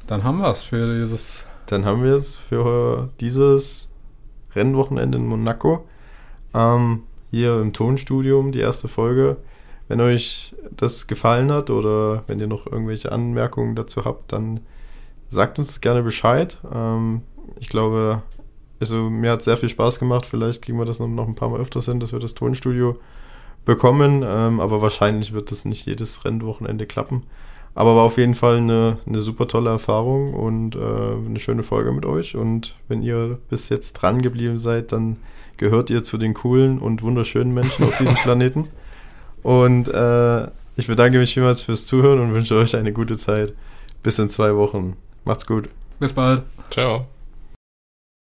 Dann haben wir es für dieses. Dann haben wir es für dieses Rennwochenende in Monaco. Ähm, hier im Tonstudium, die erste Folge. Wenn euch das gefallen hat oder wenn ihr noch irgendwelche Anmerkungen dazu habt, dann sagt uns gerne Bescheid. Ähm, ich glaube, also mir hat sehr viel Spaß gemacht. Vielleicht kriegen wir das noch ein paar Mal öfters hin, dass wir das Tonstudio bekommen. Ähm, aber wahrscheinlich wird das nicht jedes Rennwochenende klappen. Aber war auf jeden Fall eine, eine super tolle Erfahrung und äh, eine schöne Folge mit euch. Und wenn ihr bis jetzt dran geblieben seid, dann gehört ihr zu den coolen und wunderschönen Menschen auf diesem Planeten. Und äh, ich bedanke mich vielmals fürs Zuhören und wünsche euch eine gute Zeit. Bis in zwei Wochen. Macht's gut. Bis bald. Ciao.